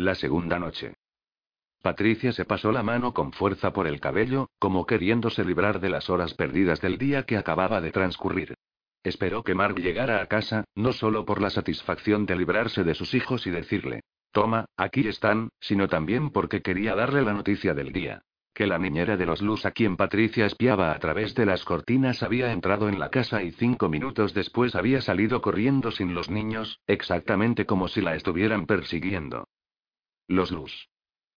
La segunda noche. Patricia se pasó la mano con fuerza por el cabello, como queriéndose librar de las horas perdidas del día que acababa de transcurrir. Esperó que Mark llegara a casa, no solo por la satisfacción de librarse de sus hijos y decirle, toma, aquí están, sino también porque quería darle la noticia del día. Que la niñera de los Luz a quien Patricia espiaba a través de las cortinas había entrado en la casa y cinco minutos después había salido corriendo sin los niños, exactamente como si la estuvieran persiguiendo. Los Luz.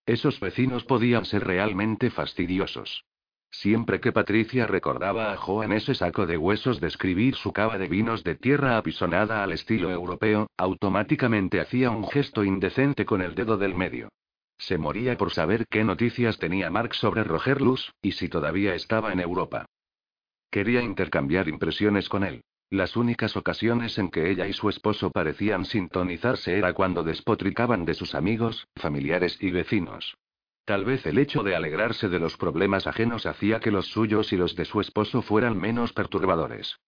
Esos vecinos podían ser realmente fastidiosos. Siempre que Patricia recordaba a Joan ese saco de huesos de escribir su cava de vinos de tierra apisonada al estilo europeo, automáticamente hacía un gesto indecente con el dedo del medio. Se moría por saber qué noticias tenía Mark sobre Roger Luz, y si todavía estaba en Europa. Quería intercambiar impresiones con él. Las únicas ocasiones en que ella y su esposo parecían sintonizarse era cuando despotricaban de sus amigos, familiares y vecinos. Tal vez el hecho de alegrarse de los problemas ajenos hacía que los suyos y los de su esposo fueran menos perturbadores.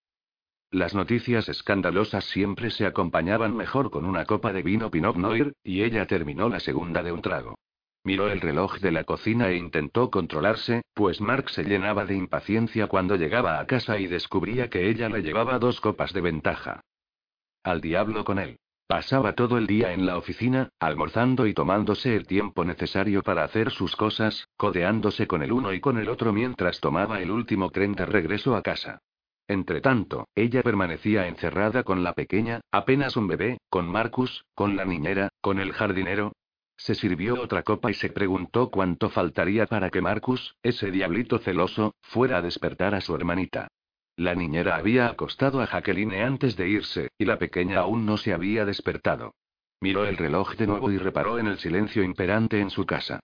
Las noticias escandalosas siempre se acompañaban mejor con una copa de vino Pinot Noir, y ella terminó la segunda de un trago. Miró el reloj de la cocina e intentó controlarse, pues Mark se llenaba de impaciencia cuando llegaba a casa y descubría que ella le llevaba dos copas de ventaja. Al diablo con él. Pasaba todo el día en la oficina, almorzando y tomándose el tiempo necesario para hacer sus cosas, codeándose con el uno y con el otro mientras tomaba el último tren de regreso a casa. Entretanto, ella permanecía encerrada con la pequeña, apenas un bebé, con Marcus, con la niñera, con el jardinero, se sirvió otra copa y se preguntó cuánto faltaría para que Marcus, ese diablito celoso, fuera a despertar a su hermanita. La niñera había acostado a Jacqueline antes de irse, y la pequeña aún no se había despertado. Miró el reloj de nuevo y reparó en el silencio imperante en su casa.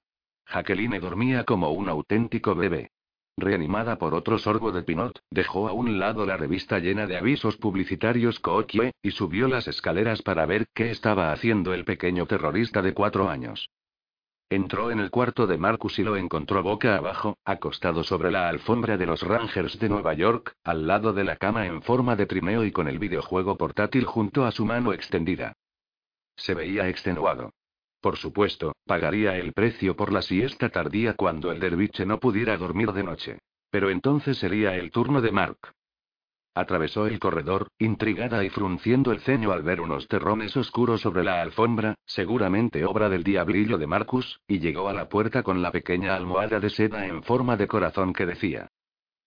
Jacqueline dormía como un auténtico bebé. Reanimada por otro sorbo de Pinot, dejó a un lado la revista llena de avisos publicitarios Coquie, y subió las escaleras para ver qué estaba haciendo el pequeño terrorista de cuatro años. Entró en el cuarto de Marcus y lo encontró boca abajo, acostado sobre la alfombra de los Rangers de Nueva York, al lado de la cama en forma de trineo y con el videojuego portátil junto a su mano extendida. Se veía extenuado. Por supuesto, pagaría el precio por la siesta tardía cuando el derviche no pudiera dormir de noche. Pero entonces sería el turno de Mark. Atravesó el corredor, intrigada y frunciendo el ceño al ver unos terrones oscuros sobre la alfombra, seguramente obra del diablillo de Marcus, y llegó a la puerta con la pequeña almohada de seda en forma de corazón que decía.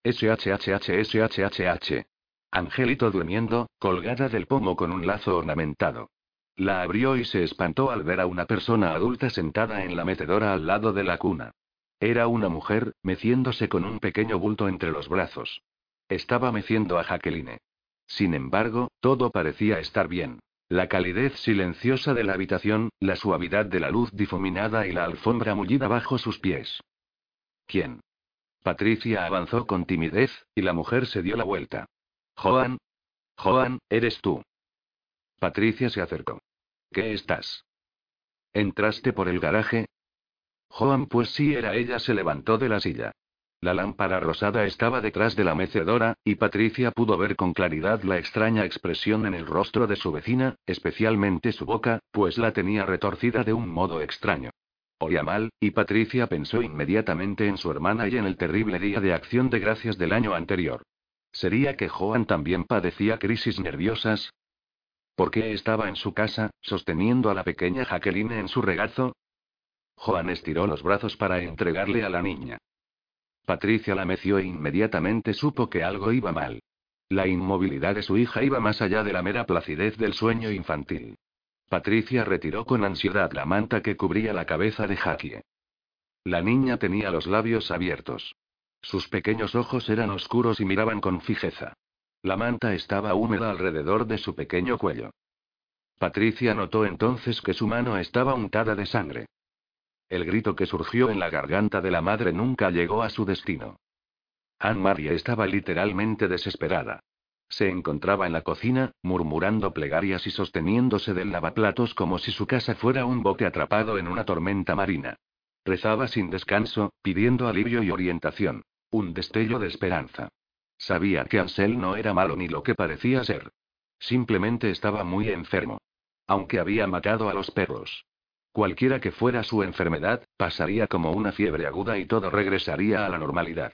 SHHHSHHH. Angelito durmiendo, colgada del pomo con un lazo ornamentado. La abrió y se espantó al ver a una persona adulta sentada en la metedora al lado de la cuna. Era una mujer, meciéndose con un pequeño bulto entre los brazos. Estaba meciendo a Jacqueline. Sin embargo, todo parecía estar bien. La calidez silenciosa de la habitación, la suavidad de la luz difuminada y la alfombra mullida bajo sus pies. ¿Quién? Patricia avanzó con timidez, y la mujer se dio la vuelta. Joan. Joan, eres tú. Patricia se acercó. ¿Qué estás? ¿Entraste por el garaje? Joan, pues sí era ella, se levantó de la silla. La lámpara rosada estaba detrás de la mecedora, y Patricia pudo ver con claridad la extraña expresión en el rostro de su vecina, especialmente su boca, pues la tenía retorcida de un modo extraño. Oía mal, y Patricia pensó inmediatamente en su hermana y en el terrible día de acción de gracias del año anterior. ¿Sería que Joan también padecía crisis nerviosas? ¿Por qué estaba en su casa, sosteniendo a la pequeña Jacqueline en su regazo? Joan estiró los brazos para entregarle a la niña. Patricia la meció e inmediatamente supo que algo iba mal. La inmovilidad de su hija iba más allá de la mera placidez del sueño infantil. Patricia retiró con ansiedad la manta que cubría la cabeza de Jackie. La niña tenía los labios abiertos. Sus pequeños ojos eran oscuros y miraban con fijeza. La manta estaba húmeda alrededor de su pequeño cuello. Patricia notó entonces que su mano estaba untada de sangre. El grito que surgió en la garganta de la madre nunca llegó a su destino. Anne-Marie estaba literalmente desesperada. Se encontraba en la cocina, murmurando plegarias y sosteniéndose del lavaplatos como si su casa fuera un bote atrapado en una tormenta marina. Rezaba sin descanso, pidiendo alivio y orientación. Un destello de esperanza. Sabía que Ansel no era malo ni lo que parecía ser. Simplemente estaba muy enfermo. Aunque había matado a los perros. Cualquiera que fuera su enfermedad, pasaría como una fiebre aguda y todo regresaría a la normalidad.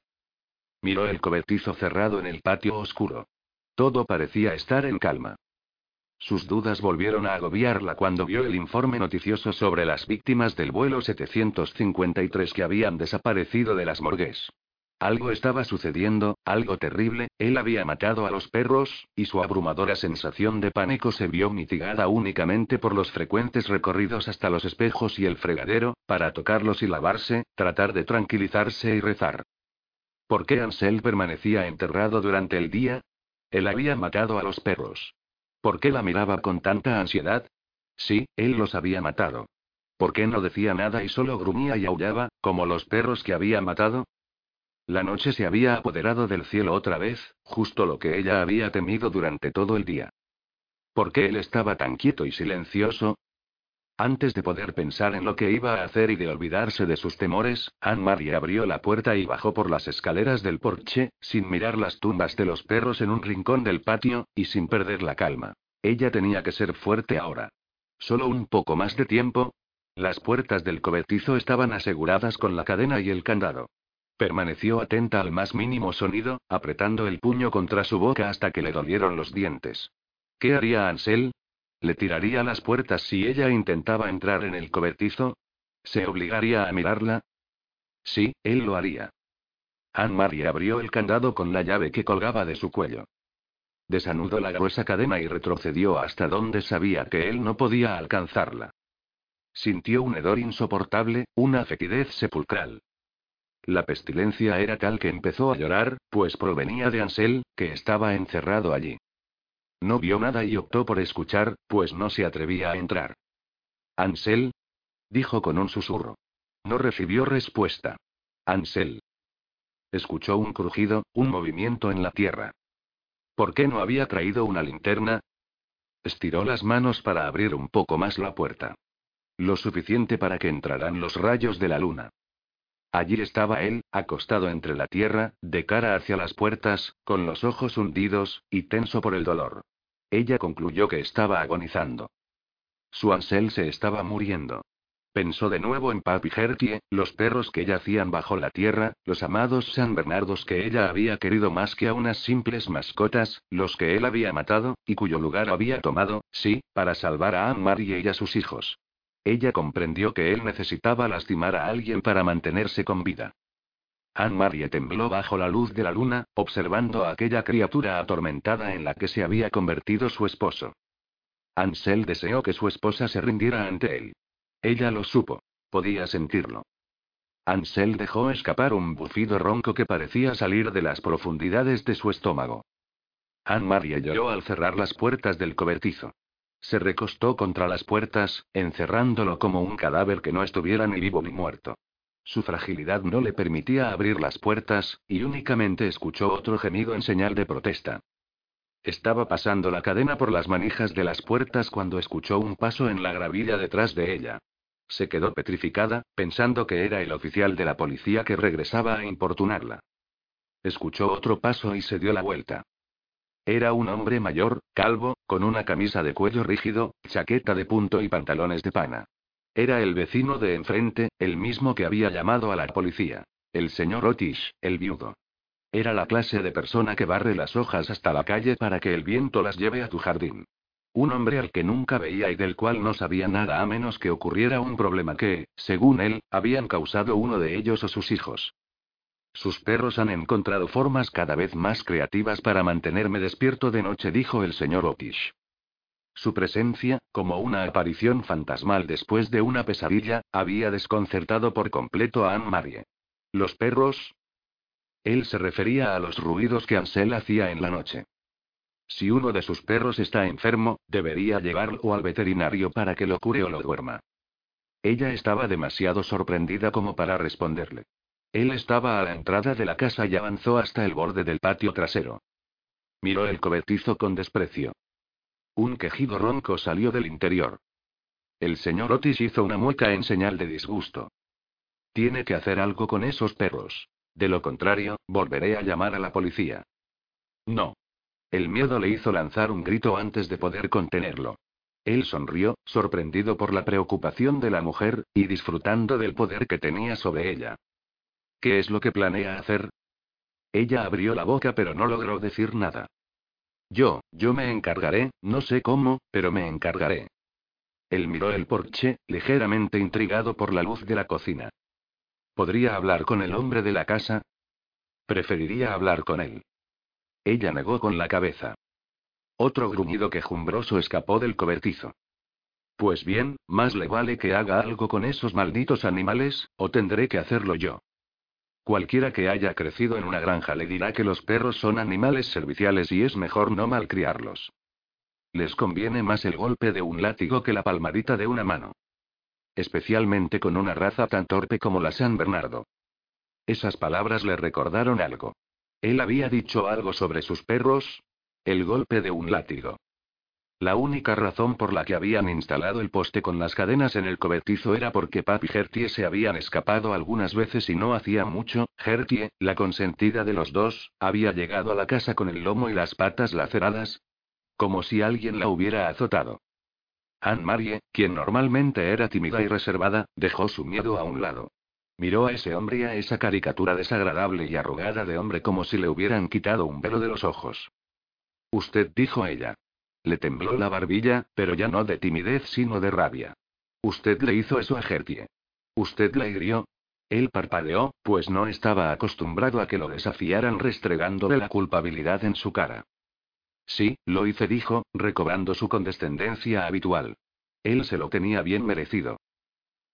Miró el cobertizo cerrado en el patio oscuro. Todo parecía estar en calma. Sus dudas volvieron a agobiarla cuando vio el informe noticioso sobre las víctimas del vuelo 753 que habían desaparecido de las morgues. Algo estaba sucediendo, algo terrible, él había matado a los perros, y su abrumadora sensación de pánico se vio mitigada únicamente por los frecuentes recorridos hasta los espejos y el fregadero, para tocarlos y lavarse, tratar de tranquilizarse y rezar. ¿Por qué Ansel permanecía enterrado durante el día? Él había matado a los perros. ¿Por qué la miraba con tanta ansiedad? Sí, él los había matado. ¿Por qué no decía nada y solo gruñía y aullaba, como los perros que había matado? La noche se había apoderado del cielo otra vez, justo lo que ella había temido durante todo el día. ¿Por qué él estaba tan quieto y silencioso? Antes de poder pensar en lo que iba a hacer y de olvidarse de sus temores, Anne-Marie abrió la puerta y bajó por las escaleras del porche, sin mirar las tumbas de los perros en un rincón del patio, y sin perder la calma. Ella tenía que ser fuerte ahora. Solo un poco más de tiempo. Las puertas del cobertizo estaban aseguradas con la cadena y el candado. Permaneció atenta al más mínimo sonido, apretando el puño contra su boca hasta que le dolieron los dientes. ¿Qué haría Ansel? ¿Le tiraría las puertas si ella intentaba entrar en el cobertizo? ¿Se obligaría a mirarla? Sí, él lo haría. Anne-Marie abrió el candado con la llave que colgaba de su cuello. Desanudó la gruesa cadena y retrocedió hasta donde sabía que él no podía alcanzarla. Sintió un hedor insoportable, una fetidez sepulcral. La pestilencia era tal que empezó a llorar, pues provenía de Ansel, que estaba encerrado allí. No vio nada y optó por escuchar, pues no se atrevía a entrar. Ansel. Dijo con un susurro. No recibió respuesta. Ansel. Escuchó un crujido, un movimiento en la tierra. ¿Por qué no había traído una linterna? Estiró las manos para abrir un poco más la puerta. Lo suficiente para que entraran los rayos de la luna. Allí estaba él, acostado entre la tierra, de cara hacia las puertas, con los ojos hundidos, y tenso por el dolor. Ella concluyó que estaba agonizando. Su Ansel se estaba muriendo. Pensó de nuevo en Papi Gertie, los perros que yacían bajo la tierra, los amados San Bernardos que ella había querido más que a unas simples mascotas, los que él había matado, y cuyo lugar había tomado, sí, para salvar a Anne-Marie y a sus hijos. Ella comprendió que él necesitaba lastimar a alguien para mantenerse con vida. Anne-Marie tembló bajo la luz de la luna, observando a aquella criatura atormentada en la que se había convertido su esposo. Ansel deseó que su esposa se rindiera ante él. Ella lo supo. Podía sentirlo. Ansel dejó escapar un bufido ronco que parecía salir de las profundidades de su estómago. Anne-Marie lloró al cerrar las puertas del cobertizo. Se recostó contra las puertas, encerrándolo como un cadáver que no estuviera ni vivo ni muerto. Su fragilidad no le permitía abrir las puertas, y únicamente escuchó otro gemido en señal de protesta. Estaba pasando la cadena por las manijas de las puertas cuando escuchó un paso en la gravilla detrás de ella. Se quedó petrificada, pensando que era el oficial de la policía que regresaba a importunarla. Escuchó otro paso y se dio la vuelta. Era un hombre mayor, calvo, con una camisa de cuello rígido, chaqueta de punto y pantalones de pana. Era el vecino de enfrente, el mismo que había llamado a la policía. El señor Otish, el viudo. Era la clase de persona que barre las hojas hasta la calle para que el viento las lleve a tu jardín. Un hombre al que nunca veía y del cual no sabía nada a menos que ocurriera un problema que, según él, habían causado uno de ellos o sus hijos. Sus perros han encontrado formas cada vez más creativas para mantenerme despierto de noche, dijo el señor Otish. Su presencia, como una aparición fantasmal después de una pesadilla, había desconcertado por completo a Anne-Marie. ¿Los perros? Él se refería a los ruidos que Ansel hacía en la noche. Si uno de sus perros está enfermo, debería llevarlo al veterinario para que lo cure o lo duerma. Ella estaba demasiado sorprendida como para responderle. Él estaba a la entrada de la casa y avanzó hasta el borde del patio trasero. Miró el cobertizo con desprecio. Un quejido ronco salió del interior. El señor Otis hizo una mueca en señal de disgusto. Tiene que hacer algo con esos perros. De lo contrario, volveré a llamar a la policía. No. El miedo le hizo lanzar un grito antes de poder contenerlo. Él sonrió, sorprendido por la preocupación de la mujer, y disfrutando del poder que tenía sobre ella. ¿Qué es lo que planea hacer? Ella abrió la boca pero no logró decir nada. Yo, yo me encargaré, no sé cómo, pero me encargaré. Él miró el porche, ligeramente intrigado por la luz de la cocina. ¿Podría hablar con el hombre de la casa? Preferiría hablar con él. Ella negó con la cabeza. Otro gruñido quejumbroso escapó del cobertizo. Pues bien, más le vale que haga algo con esos malditos animales, o tendré que hacerlo yo. Cualquiera que haya crecido en una granja le dirá que los perros son animales serviciales y es mejor no malcriarlos. Les conviene más el golpe de un látigo que la palmadita de una mano. Especialmente con una raza tan torpe como la San Bernardo. Esas palabras le recordaron algo. Él había dicho algo sobre sus perros, el golpe de un látigo. La única razón por la que habían instalado el poste con las cadenas en el cobertizo era porque Papi y Gertie se habían escapado algunas veces y no hacía mucho. Gertie, la consentida de los dos, había llegado a la casa con el lomo y las patas laceradas. Como si alguien la hubiera azotado. Anne-Marie, quien normalmente era tímida y reservada, dejó su miedo a un lado. Miró a ese hombre y a esa caricatura desagradable y arrugada de hombre como si le hubieran quitado un velo de los ojos. Usted dijo ella. Le tembló la barbilla, pero ya no de timidez sino de rabia. Usted le hizo eso a Gertie. Usted la hirió. Él parpadeó, pues no estaba acostumbrado a que lo desafiaran restregándole la culpabilidad en su cara. Sí, lo hice, dijo, recobrando su condescendencia habitual. Él se lo tenía bien merecido.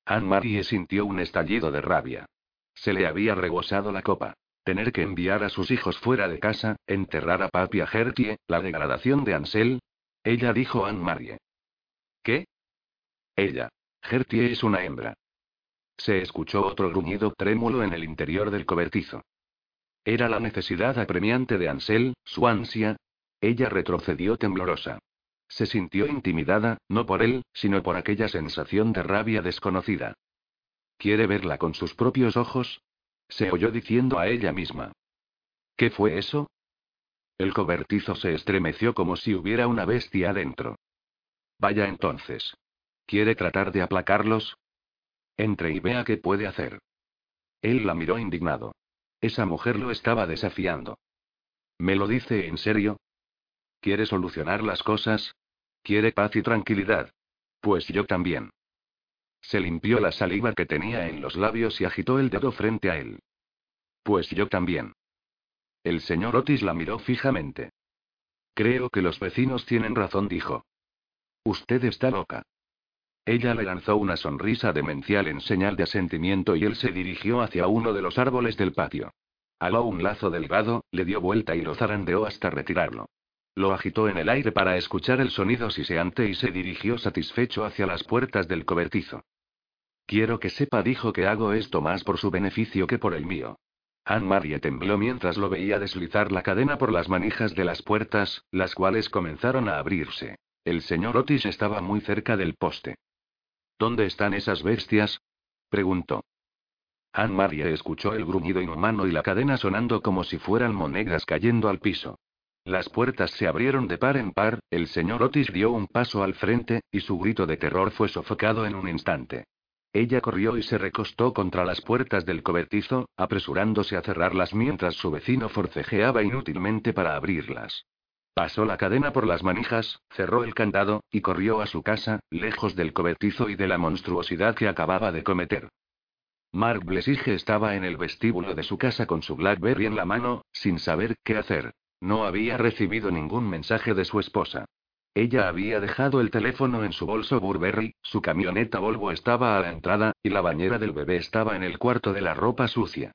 Anne-Marie sintió un estallido de rabia. Se le había rebosado la copa. Tener que enviar a sus hijos fuera de casa, enterrar a Papi a Gertie, la degradación de Ansel. Ella dijo a Anne-Marie. ¿Qué? Ella. Gertie es una hembra. Se escuchó otro gruñido trémulo en el interior del cobertizo. Era la necesidad apremiante de Ansel, su ansia. Ella retrocedió temblorosa. Se sintió intimidada, no por él, sino por aquella sensación de rabia desconocida. ¿Quiere verla con sus propios ojos? Se oyó diciendo a ella misma. ¿Qué fue eso? El cobertizo se estremeció como si hubiera una bestia adentro. Vaya entonces. ¿Quiere tratar de aplacarlos? Entre y vea qué puede hacer. Él la miró indignado. Esa mujer lo estaba desafiando. ¿Me lo dice en serio? ¿Quiere solucionar las cosas? ¿Quiere paz y tranquilidad? Pues yo también. Se limpió la saliva que tenía en los labios y agitó el dedo frente a él. Pues yo también. El señor Otis la miró fijamente. Creo que los vecinos tienen razón, dijo. Usted está loca. Ella le lanzó una sonrisa demencial en señal de asentimiento y él se dirigió hacia uno de los árboles del patio. Aló un lazo delgado, le dio vuelta y lo zarandeó hasta retirarlo. Lo agitó en el aire para escuchar el sonido siseante y se dirigió satisfecho hacia las puertas del cobertizo. Quiero que sepa, dijo que hago esto más por su beneficio que por el mío. Anne-Marie tembló mientras lo veía deslizar la cadena por las manijas de las puertas, las cuales comenzaron a abrirse. El señor Otis estaba muy cerca del poste. ¿Dónde están esas bestias? preguntó. Anne-Marie escuchó el gruñido inhumano y la cadena sonando como si fueran monedas cayendo al piso. Las puertas se abrieron de par en par, el señor Otis dio un paso al frente, y su grito de terror fue sofocado en un instante. Ella corrió y se recostó contra las puertas del cobertizo, apresurándose a cerrarlas mientras su vecino forcejeaba inútilmente para abrirlas. Pasó la cadena por las manijas, cerró el candado, y corrió a su casa, lejos del cobertizo y de la monstruosidad que acababa de cometer. Mark Blesige estaba en el vestíbulo de su casa con su Blackberry en la mano, sin saber qué hacer. No había recibido ningún mensaje de su esposa. Ella había dejado el teléfono en su bolso Burberry, su camioneta Volvo estaba a la entrada, y la bañera del bebé estaba en el cuarto de la ropa sucia.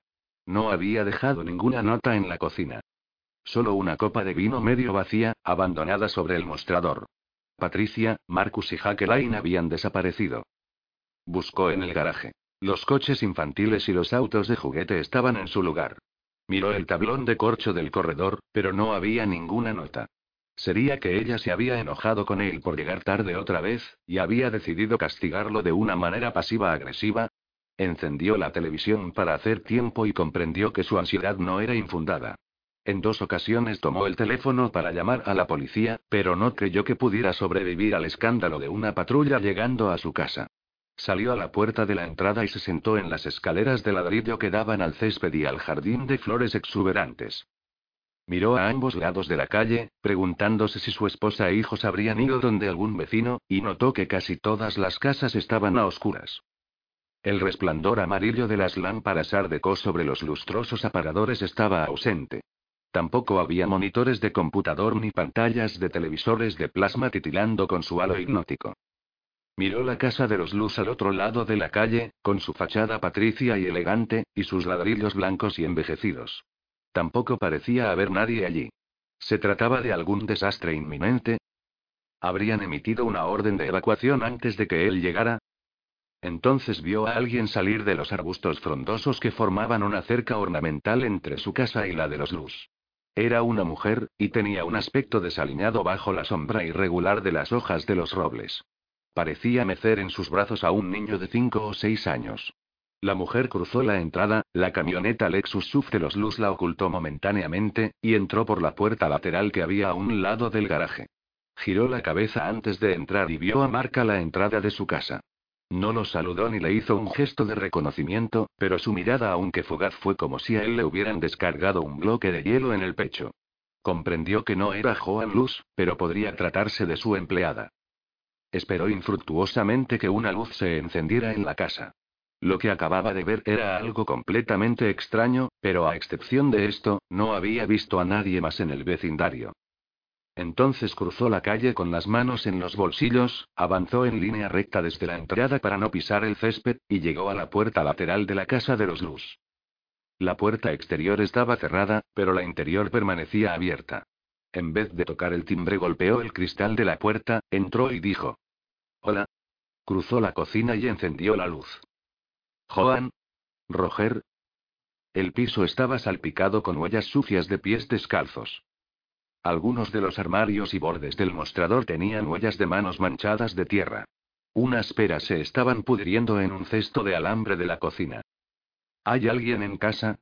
No había dejado ninguna nota en la cocina. Solo una copa de vino medio vacía, abandonada sobre el mostrador. Patricia, Marcus y Jacqueline habían desaparecido. Buscó en el garaje. Los coches infantiles y los autos de juguete estaban en su lugar. Miró el tablón de corcho del corredor, pero no había ninguna nota. Sería que ella se había enojado con él por llegar tarde otra vez, y había decidido castigarlo de una manera pasiva-agresiva. Encendió la televisión para hacer tiempo y comprendió que su ansiedad no era infundada. En dos ocasiones tomó el teléfono para llamar a la policía, pero no creyó que pudiera sobrevivir al escándalo de una patrulla llegando a su casa. Salió a la puerta de la entrada y se sentó en las escaleras de ladrillo que daban al césped y al jardín de flores exuberantes. Miró a ambos lados de la calle, preguntándose si su esposa e hijos habrían ido donde algún vecino, y notó que casi todas las casas estaban a oscuras. El resplandor amarillo de las lámparas ardecó sobre los lustrosos apagadores estaba ausente. Tampoco había monitores de computador ni pantallas de televisores de plasma titilando con su halo hipnótico. Miró la casa de los Luz al otro lado de la calle, con su fachada patricia y elegante, y sus ladrillos blancos y envejecidos. Tampoco parecía haber nadie allí. ¿Se trataba de algún desastre inminente? ¿Habrían emitido una orden de evacuación antes de que él llegara? Entonces vio a alguien salir de los arbustos frondosos que formaban una cerca ornamental entre su casa y la de los Luz. Era una mujer, y tenía un aspecto desaliñado bajo la sombra irregular de las hojas de los robles. Parecía mecer en sus brazos a un niño de cinco o seis años. La mujer cruzó la entrada, la camioneta Lexus SUV de los Luz la ocultó momentáneamente, y entró por la puerta lateral que había a un lado del garaje. Giró la cabeza antes de entrar y vio a Marca la entrada de su casa. No lo saludó ni le hizo un gesto de reconocimiento, pero su mirada, aunque fugaz, fue como si a él le hubieran descargado un bloque de hielo en el pecho. Comprendió que no era Joan Luz, pero podría tratarse de su empleada. Esperó infructuosamente que una luz se encendiera en la casa. Lo que acababa de ver era algo completamente extraño, pero a excepción de esto, no había visto a nadie más en el vecindario. Entonces cruzó la calle con las manos en los bolsillos, avanzó en línea recta desde la entrada para no pisar el césped, y llegó a la puerta lateral de la casa de los Luz. La puerta exterior estaba cerrada, pero la interior permanecía abierta. En vez de tocar el timbre golpeó el cristal de la puerta, entró y dijo. Hola. Cruzó la cocina y encendió la luz. Joan. Roger. El piso estaba salpicado con huellas sucias de pies descalzos. Algunos de los armarios y bordes del mostrador tenían huellas de manos manchadas de tierra. Unas peras se estaban pudriendo en un cesto de alambre de la cocina. ¿Hay alguien en casa?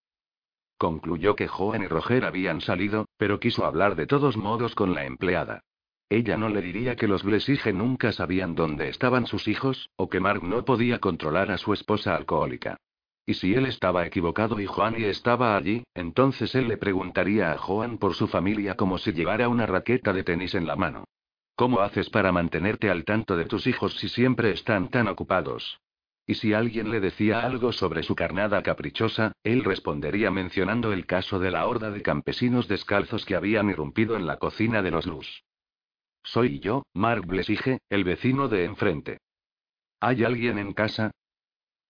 Concluyó que Joan y Roger habían salido, pero quiso hablar de todos modos con la empleada. Ella no le diría que los Blesige nunca sabían dónde estaban sus hijos, o que Mark no podía controlar a su esposa alcohólica. Y si él estaba equivocado y y estaba allí, entonces él le preguntaría a Joan por su familia como si llevara una raqueta de tenis en la mano. ¿Cómo haces para mantenerte al tanto de tus hijos si siempre están tan ocupados? Y si alguien le decía algo sobre su carnada caprichosa, él respondería mencionando el caso de la horda de campesinos descalzos que habían irrumpido en la cocina de los Luz. Soy yo, Mark Blesige, el vecino de enfrente. ¿Hay alguien en casa?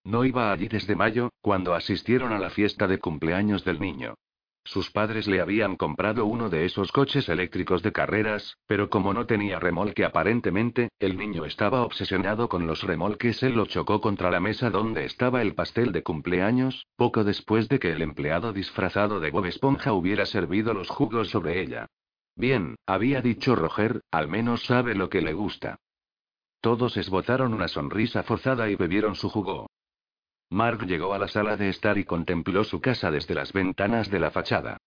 No iba allí desde mayo, cuando asistieron a la fiesta de cumpleaños del niño. Sus padres le habían comprado uno de esos coches eléctricos de carreras, pero como no tenía remolque aparentemente, el niño estaba obsesionado con los remolques. Él lo chocó contra la mesa donde estaba el pastel de cumpleaños, poco después de que el empleado disfrazado de Bob Esponja hubiera servido los jugos sobre ella. Bien, había dicho Roger, al menos sabe lo que le gusta. Todos esbozaron una sonrisa forzada y bebieron su jugo. Mark llegó a la sala de estar y contempló su casa desde las ventanas de la fachada.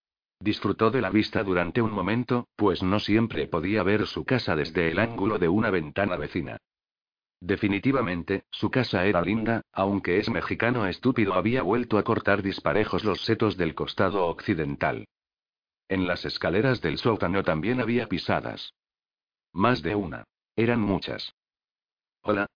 Disfrutó de la vista durante un momento, pues no siempre podía ver su casa desde el ángulo de una ventana vecina. Definitivamente, su casa era linda, aunque es mexicano estúpido había vuelto a cortar disparejos los setos del costado occidental. En las escaleras del sótano también había pisadas. Más de una. Eran muchas. Hola,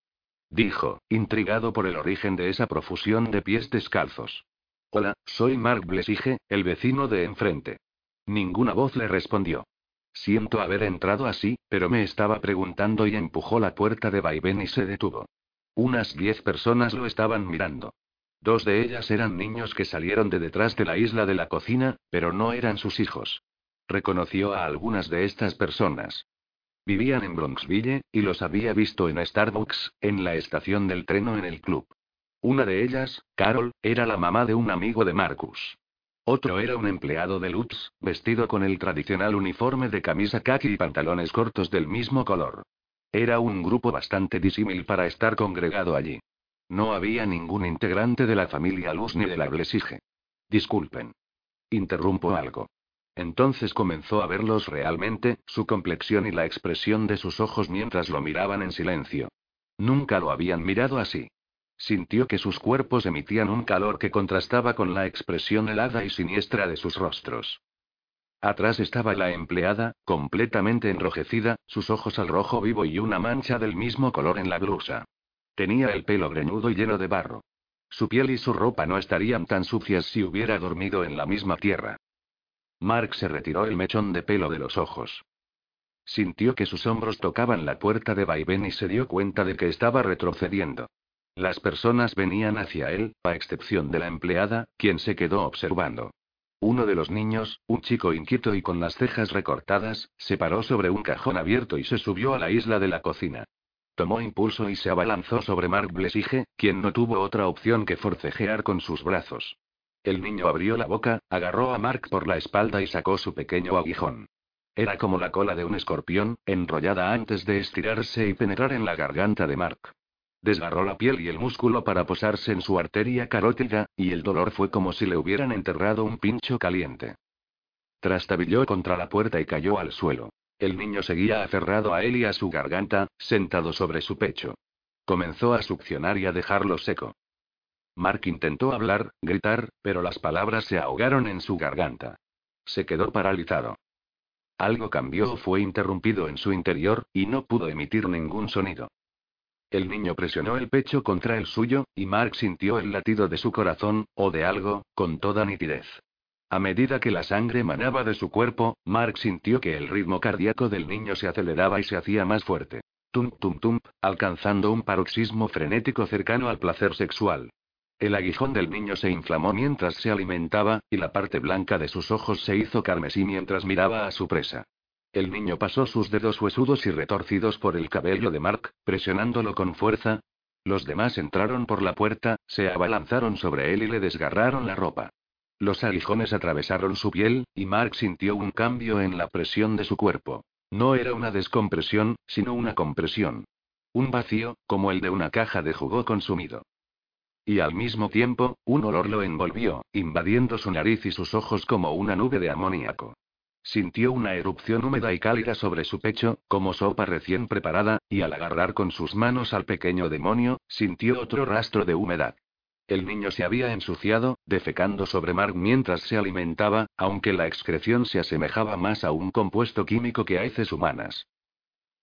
Dijo, intrigado por el origen de esa profusión de pies descalzos. Hola, soy Mark Blesige, el vecino de enfrente. Ninguna voz le respondió. Siento haber entrado así, pero me estaba preguntando y empujó la puerta de vaivén y se detuvo. Unas diez personas lo estaban mirando. Dos de ellas eran niños que salieron de detrás de la isla de la cocina, pero no eran sus hijos. Reconoció a algunas de estas personas. Vivían en Bronxville, y los había visto en Starbucks, en la estación del tren o en el club. Una de ellas, Carol, era la mamá de un amigo de Marcus. Otro era un empleado de Lutz, vestido con el tradicional uniforme de camisa khaki y pantalones cortos del mismo color. Era un grupo bastante disímil para estar congregado allí. No había ningún integrante de la familia Luz ni de la Blesige. Disculpen. Interrumpo algo. Entonces comenzó a verlos realmente, su complexión y la expresión de sus ojos mientras lo miraban en silencio. Nunca lo habían mirado así. Sintió que sus cuerpos emitían un calor que contrastaba con la expresión helada y siniestra de sus rostros. Atrás estaba la empleada, completamente enrojecida, sus ojos al rojo vivo y una mancha del mismo color en la blusa. Tenía el pelo greñudo y lleno de barro. Su piel y su ropa no estarían tan sucias si hubiera dormido en la misma tierra. Mark se retiró el mechón de pelo de los ojos. Sintió que sus hombros tocaban la puerta de vaivén y se dio cuenta de que estaba retrocediendo. Las personas venían hacia él, a excepción de la empleada, quien se quedó observando. Uno de los niños, un chico inquieto y con las cejas recortadas, se paró sobre un cajón abierto y se subió a la isla de la cocina. Tomó impulso y se abalanzó sobre Mark Blesige, quien no tuvo otra opción que forcejear con sus brazos. El niño abrió la boca, agarró a Mark por la espalda y sacó su pequeño aguijón. Era como la cola de un escorpión, enrollada antes de estirarse y penetrar en la garganta de Mark. Desgarró la piel y el músculo para posarse en su arteria carótida, y el dolor fue como si le hubieran enterrado un pincho caliente. Trastabilló contra la puerta y cayó al suelo. El niño seguía aferrado a él y a su garganta, sentado sobre su pecho. Comenzó a succionar y a dejarlo seco. Mark intentó hablar, gritar, pero las palabras se ahogaron en su garganta. Se quedó paralizado. Algo cambió o fue interrumpido en su interior, y no pudo emitir ningún sonido. El niño presionó el pecho contra el suyo, y Mark sintió el latido de su corazón, o de algo, con toda nitidez. A medida que la sangre manaba de su cuerpo, Mark sintió que el ritmo cardíaco del niño se aceleraba y se hacía más fuerte. Tum tum tum, alcanzando un paroxismo frenético cercano al placer sexual. El aguijón del niño se inflamó mientras se alimentaba, y la parte blanca de sus ojos se hizo carmesí mientras miraba a su presa. El niño pasó sus dedos huesudos y retorcidos por el cabello de Mark, presionándolo con fuerza. Los demás entraron por la puerta, se abalanzaron sobre él y le desgarraron la ropa. Los aguijones atravesaron su piel, y Mark sintió un cambio en la presión de su cuerpo. No era una descompresión, sino una compresión. Un vacío, como el de una caja de jugo consumido. Y al mismo tiempo, un olor lo envolvió, invadiendo su nariz y sus ojos como una nube de amoníaco. Sintió una erupción húmeda y cálida sobre su pecho, como sopa recién preparada, y al agarrar con sus manos al pequeño demonio, sintió otro rastro de humedad. El niño se había ensuciado, defecando sobre Mark mientras se alimentaba, aunque la excreción se asemejaba más a un compuesto químico que a heces humanas.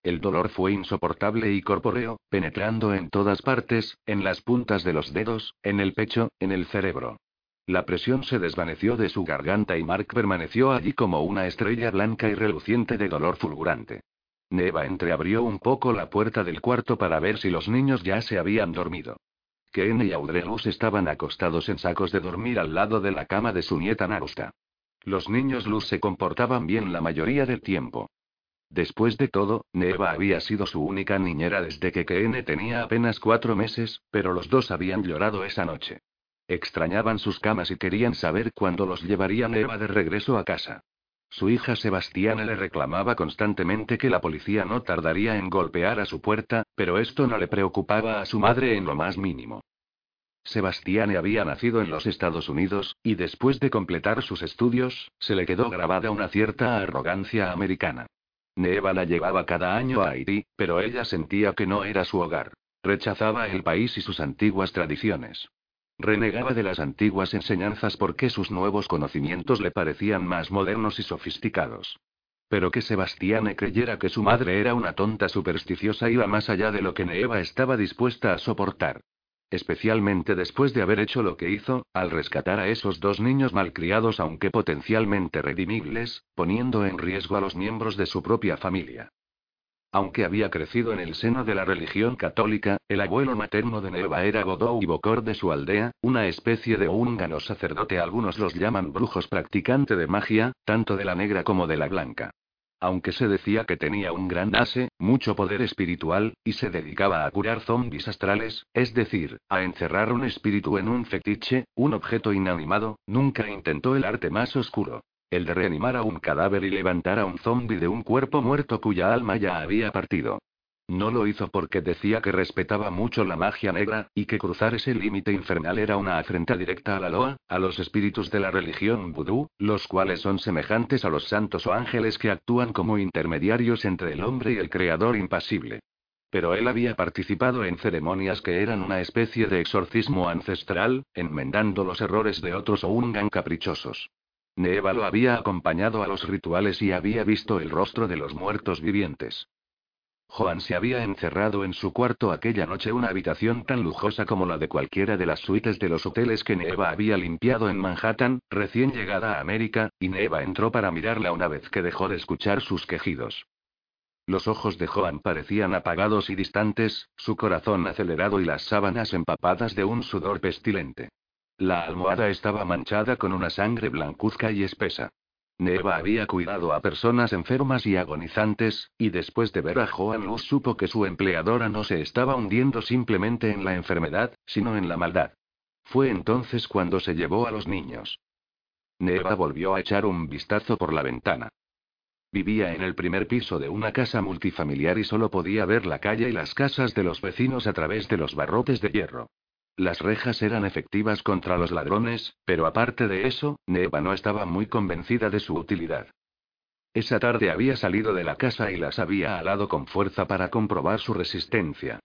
El dolor fue insoportable y corpóreo, penetrando en todas partes, en las puntas de los dedos, en el pecho, en el cerebro. La presión se desvaneció de su garganta y Mark permaneció allí como una estrella blanca y reluciente de dolor fulgurante. Neva entreabrió un poco la puerta del cuarto para ver si los niños ya se habían dormido. Ken y Audrelus estaban acostados en sacos de dormir al lado de la cama de su nieta Narusta. Los niños Luz se comportaban bien la mayoría del tiempo. Después de todo, Neva había sido su única niñera desde que Ken tenía apenas cuatro meses, pero los dos habían llorado esa noche. Extrañaban sus camas y querían saber cuándo los llevaría Neva de regreso a casa. Su hija Sebastiana le reclamaba constantemente que la policía no tardaría en golpear a su puerta, pero esto no le preocupaba a su madre en lo más mínimo. Sebastiane había nacido en los Estados Unidos, y después de completar sus estudios, se le quedó grabada una cierta arrogancia americana. Neva la llevaba cada año a Haití, pero ella sentía que no era su hogar. Rechazaba el país y sus antiguas tradiciones. Renegaba de las antiguas enseñanzas porque sus nuevos conocimientos le parecían más modernos y sofisticados. Pero que Sebastiane creyera que su madre era una tonta supersticiosa iba más allá de lo que Neva estaba dispuesta a soportar. Especialmente después de haber hecho lo que hizo, al rescatar a esos dos niños malcriados aunque potencialmente redimibles, poniendo en riesgo a los miembros de su propia familia. Aunque había crecido en el seno de la religión católica, el abuelo materno de Neva era Godou y Bocor de su aldea, una especie de húngaro sacerdote. Algunos los llaman brujos practicante de magia, tanto de la negra como de la blanca. Aunque se decía que tenía un gran ase, mucho poder espiritual, y se dedicaba a curar zombis astrales, es decir, a encerrar un espíritu en un fetiche, un objeto inanimado, nunca intentó el arte más oscuro. El de reanimar a un cadáver y levantar a un zombi de un cuerpo muerto cuya alma ya había partido. No lo hizo porque decía que respetaba mucho la magia negra, y que cruzar ese límite infernal era una afrenta directa a la Loa, a los espíritus de la religión vudú, los cuales son semejantes a los santos o ángeles que actúan como intermediarios entre el hombre y el creador impasible. Pero él había participado en ceremonias que eran una especie de exorcismo ancestral, enmendando los errores de otros o ungan caprichosos. Neva lo había acompañado a los rituales y había visto el rostro de los muertos vivientes. Juan se había encerrado en su cuarto aquella noche una habitación tan lujosa como la de cualquiera de las suites de los hoteles que Neva había limpiado en Manhattan, recién llegada a América, y Neva entró para mirarla una vez que dejó de escuchar sus quejidos. Los ojos de Joan parecían apagados y distantes, su corazón acelerado y las sábanas empapadas de un sudor pestilente. La almohada estaba manchada con una sangre blancuzca y espesa. Neva había cuidado a personas enfermas y agonizantes, y después de ver a Joan Luz supo que su empleadora no se estaba hundiendo simplemente en la enfermedad, sino en la maldad. Fue entonces cuando se llevó a los niños. Neva volvió a echar un vistazo por la ventana. Vivía en el primer piso de una casa multifamiliar y solo podía ver la calle y las casas de los vecinos a través de los barrotes de hierro. Las rejas eran efectivas contra los ladrones, pero aparte de eso, Neva no estaba muy convencida de su utilidad. Esa tarde había salido de la casa y las había alado con fuerza para comprobar su resistencia.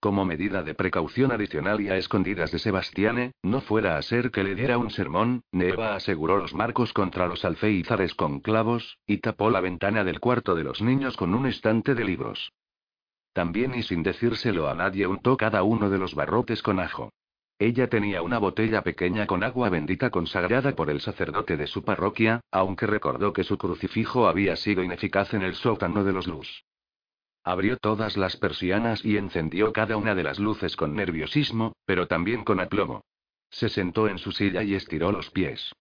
Como medida de precaución adicional y a escondidas de Sebastiane, no fuera a ser que le diera un sermón, Neva aseguró los marcos contra los alféizares con clavos, y tapó la ventana del cuarto de los niños con un estante de libros. También y sin decírselo a nadie untó cada uno de los barrotes con ajo. Ella tenía una botella pequeña con agua bendita consagrada por el sacerdote de su parroquia, aunque recordó que su crucifijo había sido ineficaz en el sótano de los luz. Abrió todas las persianas y encendió cada una de las luces con nerviosismo, pero también con aplomo. Se sentó en su silla y estiró los pies.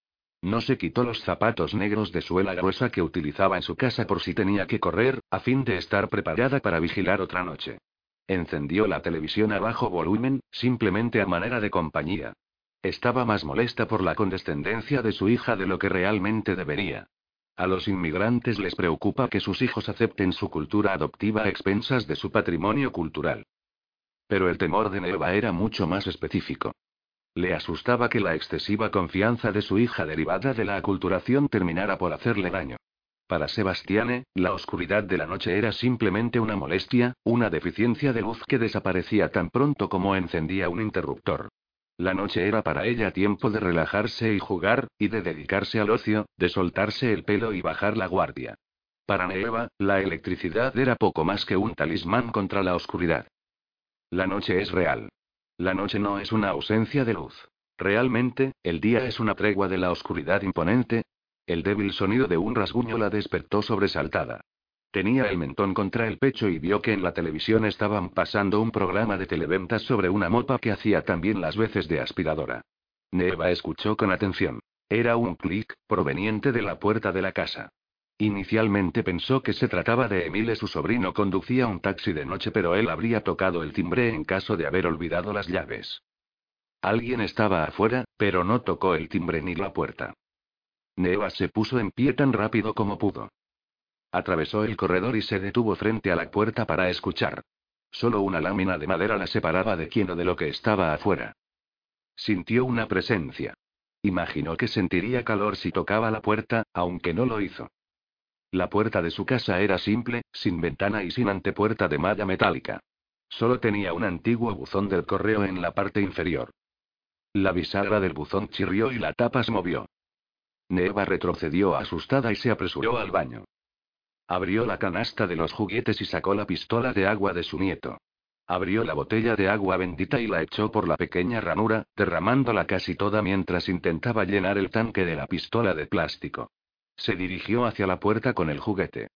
No se quitó los zapatos negros de suela gruesa que utilizaba en su casa por si tenía que correr, a fin de estar preparada para vigilar otra noche. Encendió la televisión a bajo volumen, simplemente a manera de compañía. Estaba más molesta por la condescendencia de su hija de lo que realmente debería. A los inmigrantes les preocupa que sus hijos acepten su cultura adoptiva a expensas de su patrimonio cultural. Pero el temor de Neva era mucho más específico. Le asustaba que la excesiva confianza de su hija derivada de la aculturación terminara por hacerle daño. Para Sebastiane, la oscuridad de la noche era simplemente una molestia, una deficiencia de luz que desaparecía tan pronto como encendía un interruptor. La noche era para ella tiempo de relajarse y jugar, y de dedicarse al ocio, de soltarse el pelo y bajar la guardia. Para Neva, la electricidad era poco más que un talismán contra la oscuridad. La noche es real. La noche no es una ausencia de luz. Realmente, el día es una tregua de la oscuridad imponente. El débil sonido de un rasguño la despertó sobresaltada. Tenía el mentón contra el pecho y vio que en la televisión estaban pasando un programa de televentas sobre una mopa que hacía también las veces de aspiradora. Neva escuchó con atención. Era un clic, proveniente de la puerta de la casa. Inicialmente pensó que se trataba de Emile, su sobrino conducía un taxi de noche, pero él habría tocado el timbre en caso de haber olvidado las llaves. Alguien estaba afuera, pero no tocó el timbre ni la puerta. Neva se puso en pie tan rápido como pudo. Atravesó el corredor y se detuvo frente a la puerta para escuchar. Solo una lámina de madera la separaba de quien o de lo que estaba afuera. Sintió una presencia. Imaginó que sentiría calor si tocaba la puerta, aunque no lo hizo. La puerta de su casa era simple, sin ventana y sin antepuerta de malla metálica. Solo tenía un antiguo buzón del correo en la parte inferior. La bisagra del buzón chirrió y la tapa se movió. Neva retrocedió asustada y se apresuró al baño. Abrió la canasta de los juguetes y sacó la pistola de agua de su nieto. Abrió la botella de agua bendita y la echó por la pequeña ranura, derramándola casi toda mientras intentaba llenar el tanque de la pistola de plástico. Se dirigió hacia la puerta con el juguete.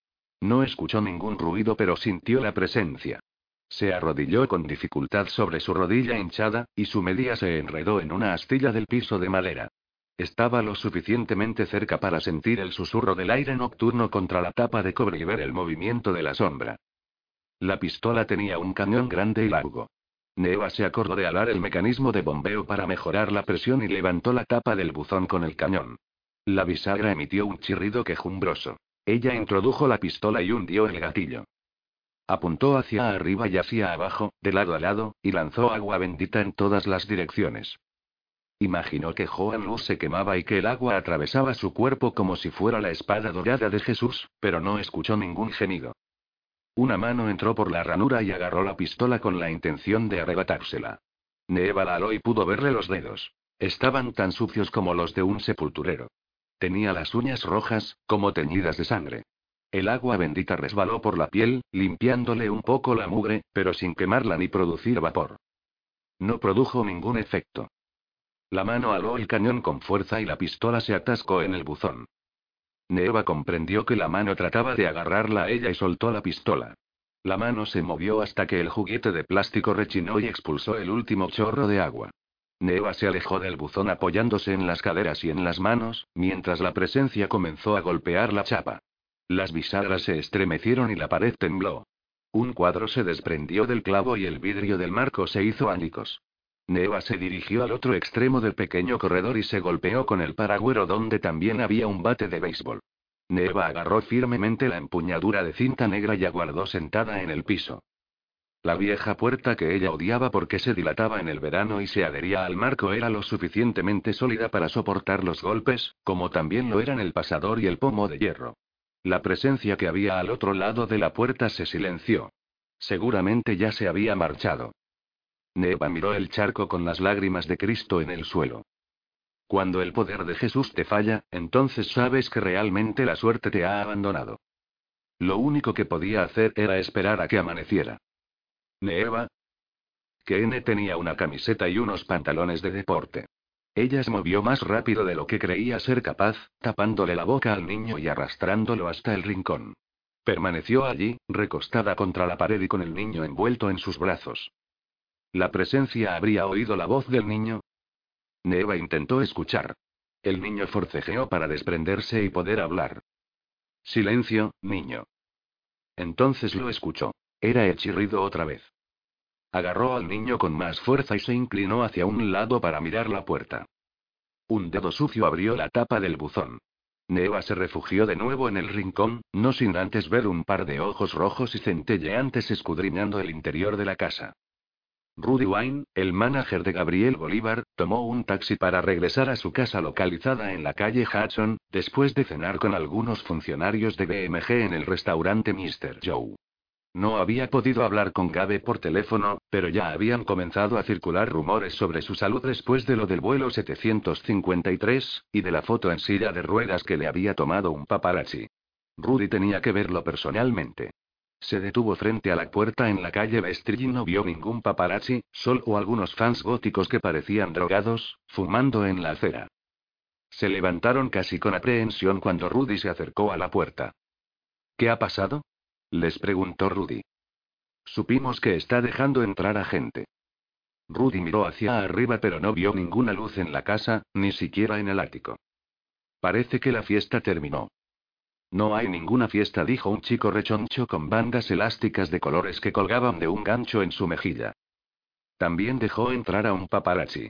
No escuchó ningún ruido pero sintió la presencia. Se arrodilló con dificultad sobre su rodilla hinchada, y su media se enredó en una astilla del piso de madera. Estaba lo suficientemente cerca para sentir el susurro del aire nocturno contra la tapa de cobre y ver el movimiento de la sombra. La pistola tenía un cañón grande y largo. Neva se acordó de alar el mecanismo de bombeo para mejorar la presión y levantó la tapa del buzón con el cañón. La bisagra emitió un chirrido quejumbroso. Ella introdujo la pistola y hundió el gatillo. Apuntó hacia arriba y hacia abajo, de lado a lado, y lanzó agua bendita en todas las direcciones. Imaginó que Joan Luz se quemaba y que el agua atravesaba su cuerpo como si fuera la espada dorada de Jesús, pero no escuchó ningún gemido. Una mano entró por la ranura y agarró la pistola con la intención de arrebatársela. Neva la aló y pudo verle los dedos. Estaban tan sucios como los de un sepulturero. Tenía las uñas rojas, como teñidas de sangre. El agua bendita resbaló por la piel, limpiándole un poco la mugre, pero sin quemarla ni producir vapor. No produjo ningún efecto. La mano aló el cañón con fuerza y la pistola se atascó en el buzón. Neva comprendió que la mano trataba de agarrarla a ella y soltó la pistola. La mano se movió hasta que el juguete de plástico rechinó y expulsó el último chorro de agua. Neva se alejó del buzón apoyándose en las caderas y en las manos, mientras la presencia comenzó a golpear la chapa. Las bisagras se estremecieron y la pared tembló. Un cuadro se desprendió del clavo y el vidrio del marco se hizo ánicos. Neva se dirigió al otro extremo del pequeño corredor y se golpeó con el paragüero donde también había un bate de béisbol. Neva agarró firmemente la empuñadura de cinta negra y aguardó sentada en el piso. La vieja puerta que ella odiaba porque se dilataba en el verano y se adhería al marco era lo suficientemente sólida para soportar los golpes, como también lo eran el pasador y el pomo de hierro. La presencia que había al otro lado de la puerta se silenció. Seguramente ya se había marchado. Neva miró el charco con las lágrimas de Cristo en el suelo. Cuando el poder de Jesús te falla, entonces sabes que realmente la suerte te ha abandonado. Lo único que podía hacer era esperar a que amaneciera. Neva. Que N tenía una camiseta y unos pantalones de deporte. Ella se movió más rápido de lo que creía ser capaz, tapándole la boca al niño y arrastrándolo hasta el rincón. Permaneció allí, recostada contra la pared y con el niño envuelto en sus brazos. ¿La presencia habría oído la voz del niño? Neva intentó escuchar. El niño forcejeó para desprenderse y poder hablar. Silencio, niño. Entonces lo escuchó. Era el chirrido otra vez. Agarró al niño con más fuerza y se inclinó hacia un lado para mirar la puerta. Un dedo sucio abrió la tapa del buzón. Neva se refugió de nuevo en el rincón, no sin antes ver un par de ojos rojos y centelleantes escudriñando el interior de la casa. Rudy Wine, el manager de Gabriel Bolívar, tomó un taxi para regresar a su casa localizada en la calle Hudson, después de cenar con algunos funcionarios de BMG en el restaurante Mr. Joe. No había podido hablar con Gabe por teléfono, pero ya habían comenzado a circular rumores sobre su salud después de lo del vuelo 753, y de la foto en silla de ruedas que le había tomado un paparazzi. Rudy tenía que verlo personalmente. Se detuvo frente a la puerta en la calle Vestry y no vio ningún paparazzi, solo algunos fans góticos que parecían drogados, fumando en la acera. Se levantaron casi con aprehensión cuando Rudy se acercó a la puerta. ¿Qué ha pasado? Les preguntó Rudy. Supimos que está dejando entrar a gente. Rudy miró hacia arriba pero no vio ninguna luz en la casa, ni siquiera en el ático. Parece que la fiesta terminó. No hay ninguna fiesta, dijo un chico rechoncho con bandas elásticas de colores que colgaban de un gancho en su mejilla. También dejó entrar a un paparazzi.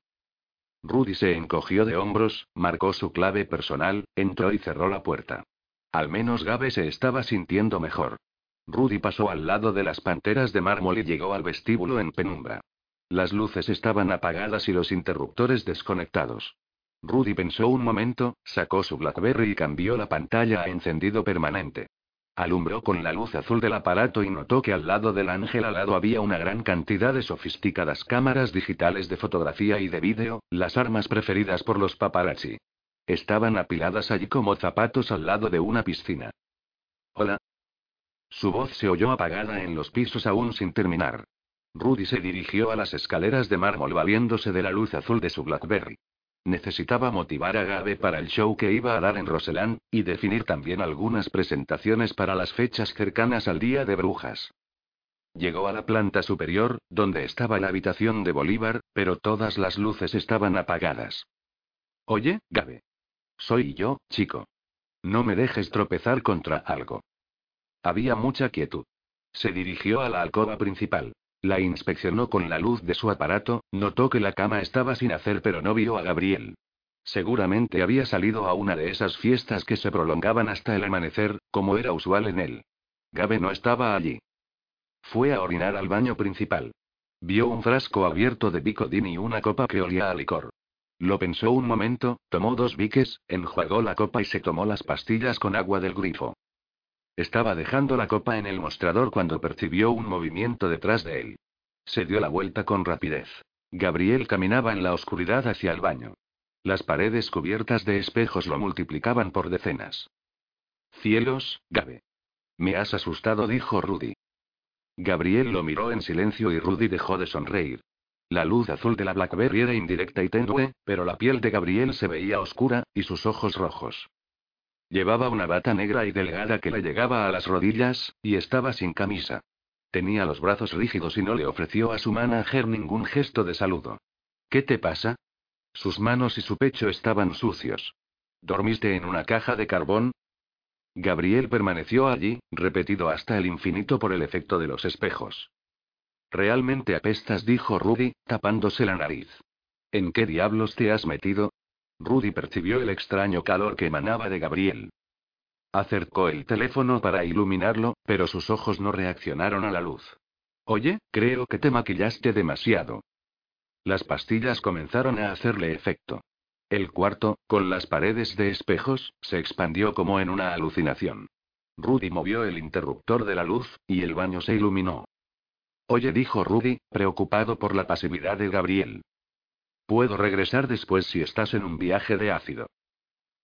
Rudy se encogió de hombros, marcó su clave personal, entró y cerró la puerta. Al menos Gabe se estaba sintiendo mejor. Rudy pasó al lado de las panteras de mármol y llegó al vestíbulo en penumbra. Las luces estaban apagadas y los interruptores desconectados. Rudy pensó un momento, sacó su Blackberry y cambió la pantalla a encendido permanente. Alumbró con la luz azul del aparato y notó que al lado del ángel alado había una gran cantidad de sofisticadas cámaras digitales de fotografía y de vídeo, las armas preferidas por los paparazzi. Estaban apiladas allí como zapatos al lado de una piscina. Su voz se oyó apagada en los pisos aún sin terminar. Rudy se dirigió a las escaleras de mármol valiéndose de la luz azul de su Blackberry. Necesitaba motivar a Gabe para el show que iba a dar en Roseland, y definir también algunas presentaciones para las fechas cercanas al Día de Brujas. Llegó a la planta superior, donde estaba la habitación de Bolívar, pero todas las luces estaban apagadas. Oye, Gabe. Soy yo, chico. No me dejes tropezar contra algo. Había mucha quietud. Se dirigió a la alcoba principal. La inspeccionó con la luz de su aparato, notó que la cama estaba sin hacer pero no vio a Gabriel. Seguramente había salido a una de esas fiestas que se prolongaban hasta el amanecer, como era usual en él. Gabe no estaba allí. Fue a orinar al baño principal. Vio un frasco abierto de bicodín y una copa que olía a licor. Lo pensó un momento, tomó dos biques, enjuagó la copa y se tomó las pastillas con agua del grifo. Estaba dejando la copa en el mostrador cuando percibió un movimiento detrás de él. Se dio la vuelta con rapidez. Gabriel caminaba en la oscuridad hacia el baño. Las paredes cubiertas de espejos lo multiplicaban por decenas. Cielos, Gabe. Me has asustado, dijo Rudy. Gabriel lo miró en silencio y Rudy dejó de sonreír. La luz azul de la Blackberry era indirecta y tenue, pero la piel de Gabriel se veía oscura, y sus ojos rojos. Llevaba una bata negra y delgada que le llegaba a las rodillas, y estaba sin camisa. Tenía los brazos rígidos y no le ofreció a su manager ningún gesto de saludo. ¿Qué te pasa? Sus manos y su pecho estaban sucios. ¿Dormiste en una caja de carbón? Gabriel permaneció allí, repetido hasta el infinito por el efecto de los espejos. Realmente apestas, dijo Rudy, tapándose la nariz. ¿En qué diablos te has metido? Rudy percibió el extraño calor que emanaba de Gabriel. Acercó el teléfono para iluminarlo, pero sus ojos no reaccionaron a la luz. Oye, creo que te maquillaste demasiado. Las pastillas comenzaron a hacerle efecto. El cuarto, con las paredes de espejos, se expandió como en una alucinación. Rudy movió el interruptor de la luz, y el baño se iluminó. Oye, dijo Rudy, preocupado por la pasividad de Gabriel. Puedo regresar después si estás en un viaje de ácido.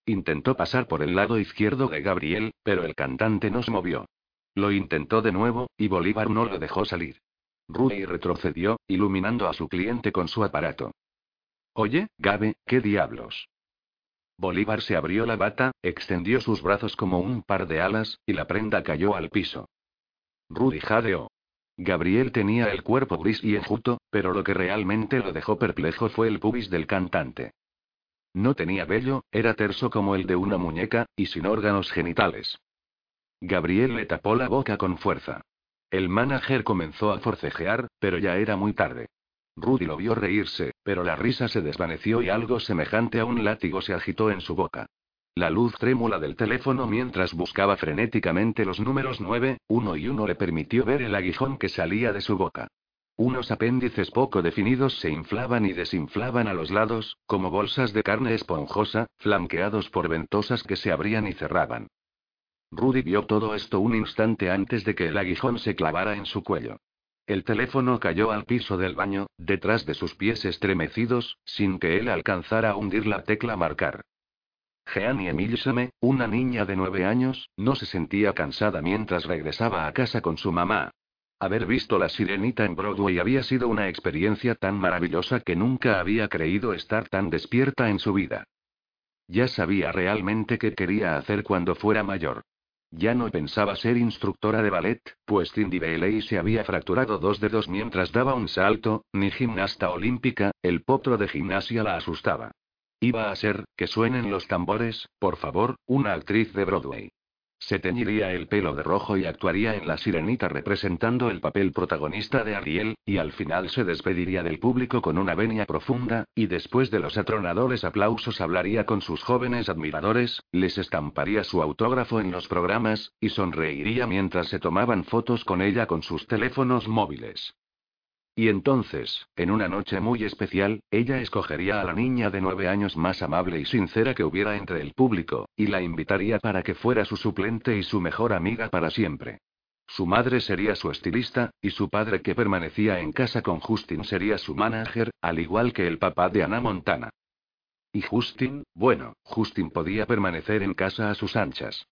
Intentó pasar por el lado izquierdo de Gabriel, pero el cantante no se movió. Lo intentó de nuevo, y Bolívar no lo dejó salir. Rudy retrocedió, iluminando a su cliente con su aparato. Oye, Gabe, ¿qué diablos? Bolívar se abrió la bata, extendió sus brazos como un par de alas, y la prenda cayó al piso. Rudy jadeó. Gabriel tenía el cuerpo gris y enjuto, pero lo que realmente lo dejó perplejo fue el pubis del cantante. No tenía vello, era terso como el de una muñeca, y sin órganos genitales. Gabriel le tapó la boca con fuerza. El manager comenzó a forcejear, pero ya era muy tarde. Rudy lo vio reírse, pero la risa se desvaneció y algo semejante a un látigo se agitó en su boca. La luz trémula del teléfono mientras buscaba frenéticamente los números 9, 1 y 1 le permitió ver el aguijón que salía de su boca. Unos apéndices poco definidos se inflaban y desinflaban a los lados, como bolsas de carne esponjosa, flanqueados por ventosas que se abrían y cerraban. Rudy vio todo esto un instante antes de que el aguijón se clavara en su cuello. El teléfono cayó al piso del baño, detrás de sus pies estremecidos, sin que él alcanzara a hundir la tecla marcar. Jeannie Emilsome, una niña de nueve años, no se sentía cansada mientras regresaba a casa con su mamá. Haber visto la sirenita en Broadway había sido una experiencia tan maravillosa que nunca había creído estar tan despierta en su vida. Ya sabía realmente qué quería hacer cuando fuera mayor. Ya no pensaba ser instructora de ballet, pues Cindy Bailey se había fracturado dos dedos mientras daba un salto, ni gimnasta olímpica, el potro de gimnasia la asustaba. Iba a ser, que suenen los tambores, por favor, una actriz de Broadway. Se teñiría el pelo de rojo y actuaría en La Sirenita representando el papel protagonista de Ariel, y al final se despediría del público con una venia profunda, y después de los atronadores aplausos hablaría con sus jóvenes admiradores, les estamparía su autógrafo en los programas, y sonreiría mientras se tomaban fotos con ella con sus teléfonos móviles. Y entonces, en una noche muy especial, ella escogería a la niña de nueve años más amable y sincera que hubiera entre el público, y la invitaría para que fuera su suplente y su mejor amiga para siempre. Su madre sería su estilista, y su padre que permanecía en casa con Justin sería su manager, al igual que el papá de Ana Montana. Y Justin, bueno, Justin podía permanecer en casa a sus anchas.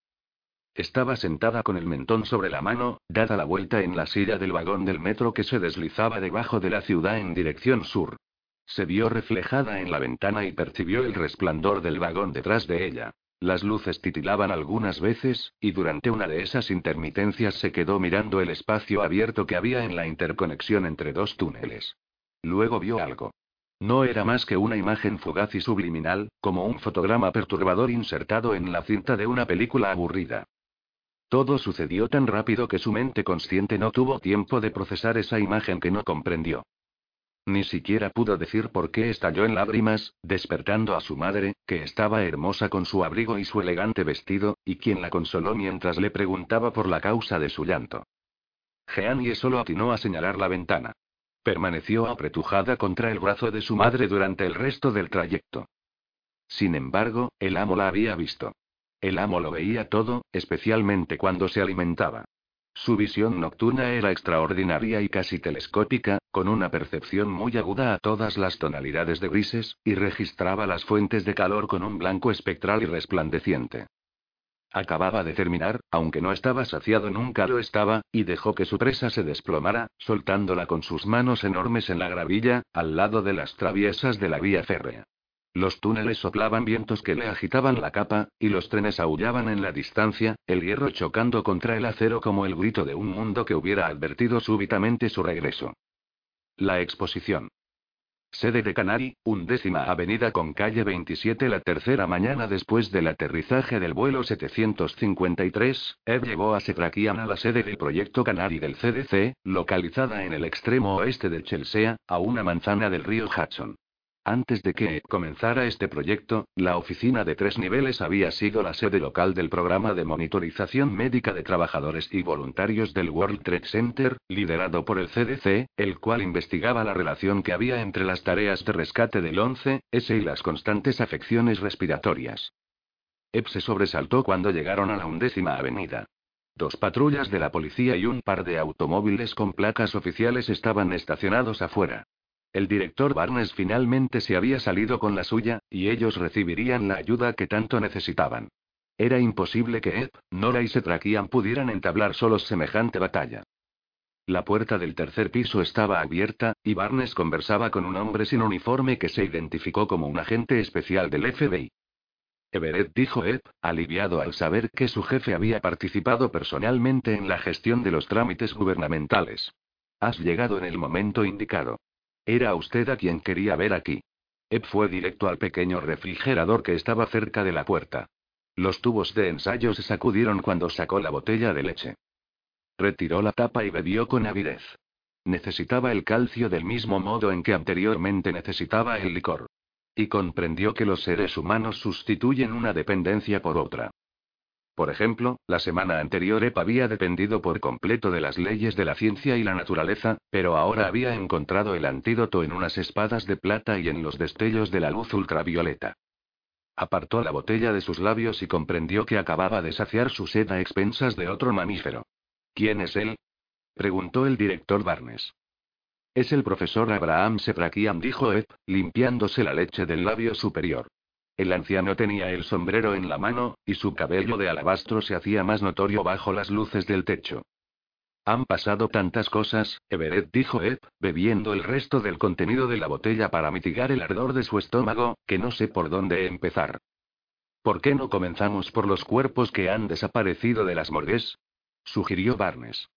Estaba sentada con el mentón sobre la mano, dada la vuelta en la silla del vagón del metro que se deslizaba debajo de la ciudad en dirección sur. Se vio reflejada en la ventana y percibió el resplandor del vagón detrás de ella. Las luces titilaban algunas veces, y durante una de esas intermitencias se quedó mirando el espacio abierto que había en la interconexión entre dos túneles. Luego vio algo. No era más que una imagen fugaz y subliminal, como un fotograma perturbador insertado en la cinta de una película aburrida. Todo sucedió tan rápido que su mente consciente no tuvo tiempo de procesar esa imagen que no comprendió. Ni siquiera pudo decir por qué estalló en lágrimas, despertando a su madre, que estaba hermosa con su abrigo y su elegante vestido, y quien la consoló mientras le preguntaba por la causa de su llanto. Jeanie solo atinó a señalar la ventana. Permaneció apretujada contra el brazo de su madre durante el resto del trayecto. Sin embargo, el amo la había visto. El amo lo veía todo, especialmente cuando se alimentaba. Su visión nocturna era extraordinaria y casi telescópica, con una percepción muy aguda a todas las tonalidades de grises, y registraba las fuentes de calor con un blanco espectral y resplandeciente. Acababa de terminar, aunque no estaba saciado nunca lo estaba, y dejó que su presa se desplomara, soltándola con sus manos enormes en la gravilla, al lado de las traviesas de la vía férrea. Los túneles soplaban vientos que le agitaban la capa, y los trenes aullaban en la distancia, el hierro chocando contra el acero como el grito de un mundo que hubiera advertido súbitamente su regreso. La exposición. Sede de Canary, undécima avenida con calle 27 la tercera mañana después del aterrizaje del vuelo 753, Ed llevó a Setrakian a la sede del proyecto Canary del CDC, localizada en el extremo oeste de Chelsea, a una manzana del río Hudson. Antes de que comenzara este proyecto, la oficina de tres niveles había sido la sede local del programa de monitorización médica de trabajadores y voluntarios del World Trade Center, liderado por el CDC, el cual investigaba la relación que había entre las tareas de rescate del 11S y las constantes afecciones respiratorias. Ep se sobresaltó cuando llegaron a la undécima avenida. Dos patrullas de la policía y un par de automóviles con placas oficiales estaban estacionados afuera. El director Barnes finalmente se había salido con la suya, y ellos recibirían la ayuda que tanto necesitaban. Era imposible que Ed, Nora y Setrakian pudieran entablar solos semejante batalla. La puerta del tercer piso estaba abierta, y Barnes conversaba con un hombre sin uniforme que se identificó como un agente especial del FBI. Everett dijo Ed, aliviado al saber que su jefe había participado personalmente en la gestión de los trámites gubernamentales. Has llegado en el momento indicado. Era usted a quien quería ver aquí. Ed fue directo al pequeño refrigerador que estaba cerca de la puerta. Los tubos de ensayo se sacudieron cuando sacó la botella de leche. Retiró la tapa y bebió con avidez. Necesitaba el calcio del mismo modo en que anteriormente necesitaba el licor. Y comprendió que los seres humanos sustituyen una dependencia por otra. Por ejemplo, la semana anterior Ep había dependido por completo de las leyes de la ciencia y la naturaleza, pero ahora había encontrado el antídoto en unas espadas de plata y en los destellos de la luz ultravioleta. Apartó la botella de sus labios y comprendió que acababa de saciar su sed a expensas de otro mamífero. ¿Quién es él? preguntó el director Barnes. Es el profesor Abraham Seprakian, dijo Ed, limpiándose la leche del labio superior. El anciano tenía el sombrero en la mano, y su cabello de alabastro se hacía más notorio bajo las luces del techo. Han pasado tantas cosas, Everett dijo Ed, bebiendo el resto del contenido de la botella para mitigar el ardor de su estómago, que no sé por dónde empezar. ¿Por qué no comenzamos por los cuerpos que han desaparecido de las morgues? sugirió Barnes.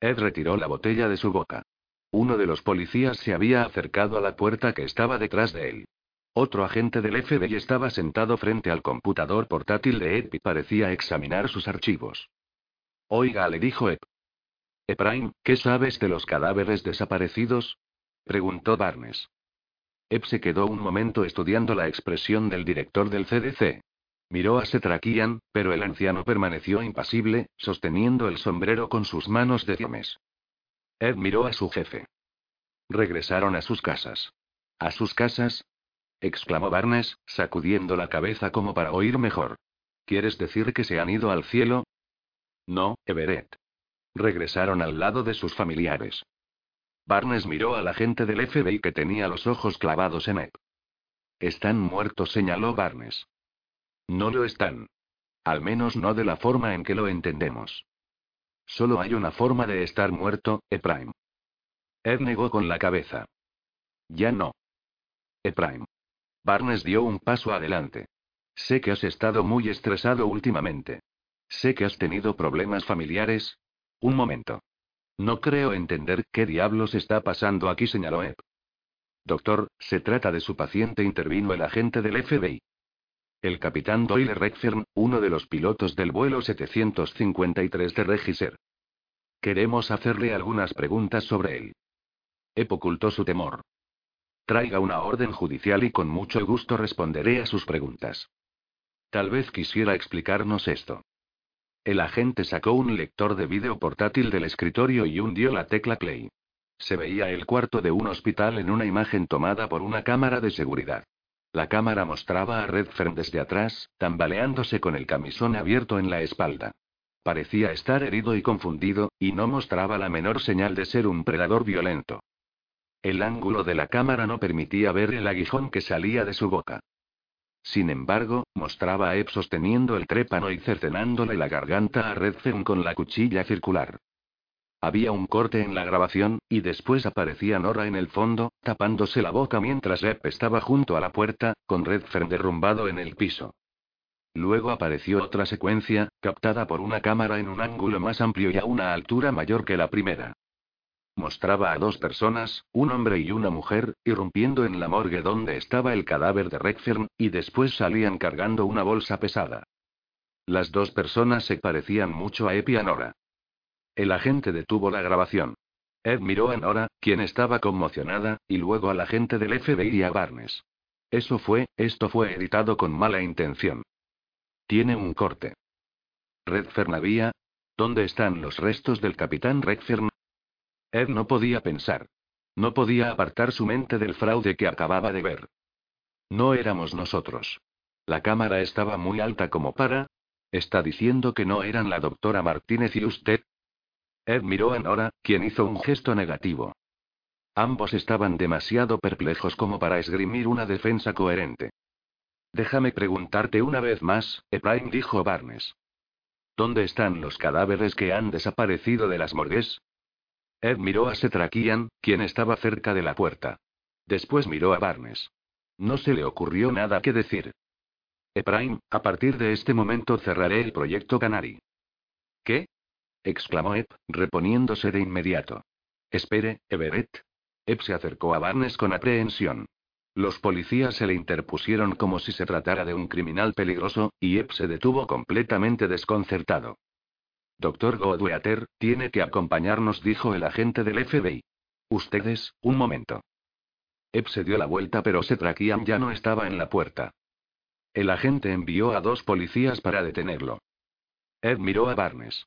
Ed retiró la botella de su boca. Uno de los policías se había acercado a la puerta que estaba detrás de él. Otro agente del FBI estaba sentado frente al computador portátil de Ed y parecía examinar sus archivos. Oiga, le dijo Ed. Ephraim, ¿qué sabes de los cadáveres desaparecidos? preguntó Barnes. Ed se quedó un momento estudiando la expresión del director del CDC. Miró a Setrakian, pero el anciano permaneció impasible, sosteniendo el sombrero con sus manos de diames. Ed miró a su jefe. Regresaron a sus casas. ¿A sus casas? Exclamó Barnes, sacudiendo la cabeza como para oír mejor. ¿Quieres decir que se han ido al cielo? No, Everett. Regresaron al lado de sus familiares. Barnes miró a la gente del FBI que tenía los ojos clavados en él. Están muertos, señaló Barnes. No lo están. Al menos no de la forma en que lo entendemos. Solo hay una forma de estar muerto, Ephraim. Ed negó con la cabeza. Ya no. E-Prime. Barnes dio un paso adelante. Sé que has estado muy estresado últimamente. Sé que has tenido problemas familiares. Un momento. No creo entender qué diablos está pasando aquí, señaló Ep. Doctor, se trata de su paciente, intervino el agente del FBI. El capitán Doyle Redfern, uno de los pilotos del vuelo 753 de Regiser. Queremos hacerle algunas preguntas sobre él. Ep ocultó su temor. Traiga una orden judicial y con mucho gusto responderé a sus preguntas. Tal vez quisiera explicarnos esto. El agente sacó un lector de vídeo portátil del escritorio y hundió la tecla play. Se veía el cuarto de un hospital en una imagen tomada por una cámara de seguridad. La cámara mostraba a Redfern desde atrás, tambaleándose con el camisón abierto en la espalda. Parecía estar herido y confundido, y no mostraba la menor señal de ser un predador violento. El ángulo de la cámara no permitía ver el aguijón que salía de su boca. Sin embargo, mostraba a Ebb sosteniendo el trépano y cercenándole la garganta a Redfern con la cuchilla circular. Había un corte en la grabación, y después aparecía Nora en el fondo, tapándose la boca mientras Ebb estaba junto a la puerta, con Redfern derrumbado en el piso. Luego apareció otra secuencia, captada por una cámara en un ángulo más amplio y a una altura mayor que la primera. Mostraba a dos personas, un hombre y una mujer, irrumpiendo en la morgue donde estaba el cadáver de Redfern, y después salían cargando una bolsa pesada. Las dos personas se parecían mucho a Ep y a Nora. El agente detuvo la grabación. Ed miró a Nora, quien estaba conmocionada, y luego al agente del FBI y a Barnes. Eso fue, esto fue editado con mala intención. Tiene un corte. Redfern había. ¿Dónde están los restos del capitán Redfern? Ed no podía pensar. No podía apartar su mente del fraude que acababa de ver. No éramos nosotros. La cámara estaba muy alta como para. ¿Está diciendo que no eran la doctora Martínez y usted? Ed miró a Nora, quien hizo un gesto negativo. Ambos estaban demasiado perplejos como para esgrimir una defensa coherente. Déjame preguntarte una vez más, Ephraim dijo Barnes. ¿Dónde están los cadáveres que han desaparecido de las morgues? Ed miró a Setrakian, quien estaba cerca de la puerta. Después miró a Barnes. No se le ocurrió nada que decir. Ephraim, a partir de este momento cerraré el proyecto Canary. ¿Qué? exclamó Ed, reponiéndose de inmediato. Espere, Everett. Ed se acercó a Barnes con aprehensión. Los policías se le interpusieron como si se tratara de un criminal peligroso, y Ed se detuvo completamente desconcertado. Doctor Godweater, tiene que acompañarnos, dijo el agente del FBI. Ustedes, un momento. Ep se dio la vuelta, pero Setrakian ya no estaba en la puerta. El agente envió a dos policías para detenerlo. Ed miró a Barnes.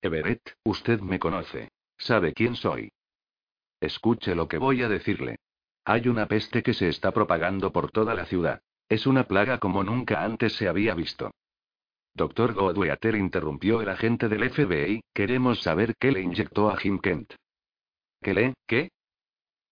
Everett, usted me conoce. Sabe quién soy. Escuche lo que voy a decirle. Hay una peste que se está propagando por toda la ciudad. Es una plaga como nunca antes se había visto. Doctor Godweater interrumpió el agente del FBI, queremos saber qué le inyectó a Jim Kent. ¿Qué le? ¿Qué?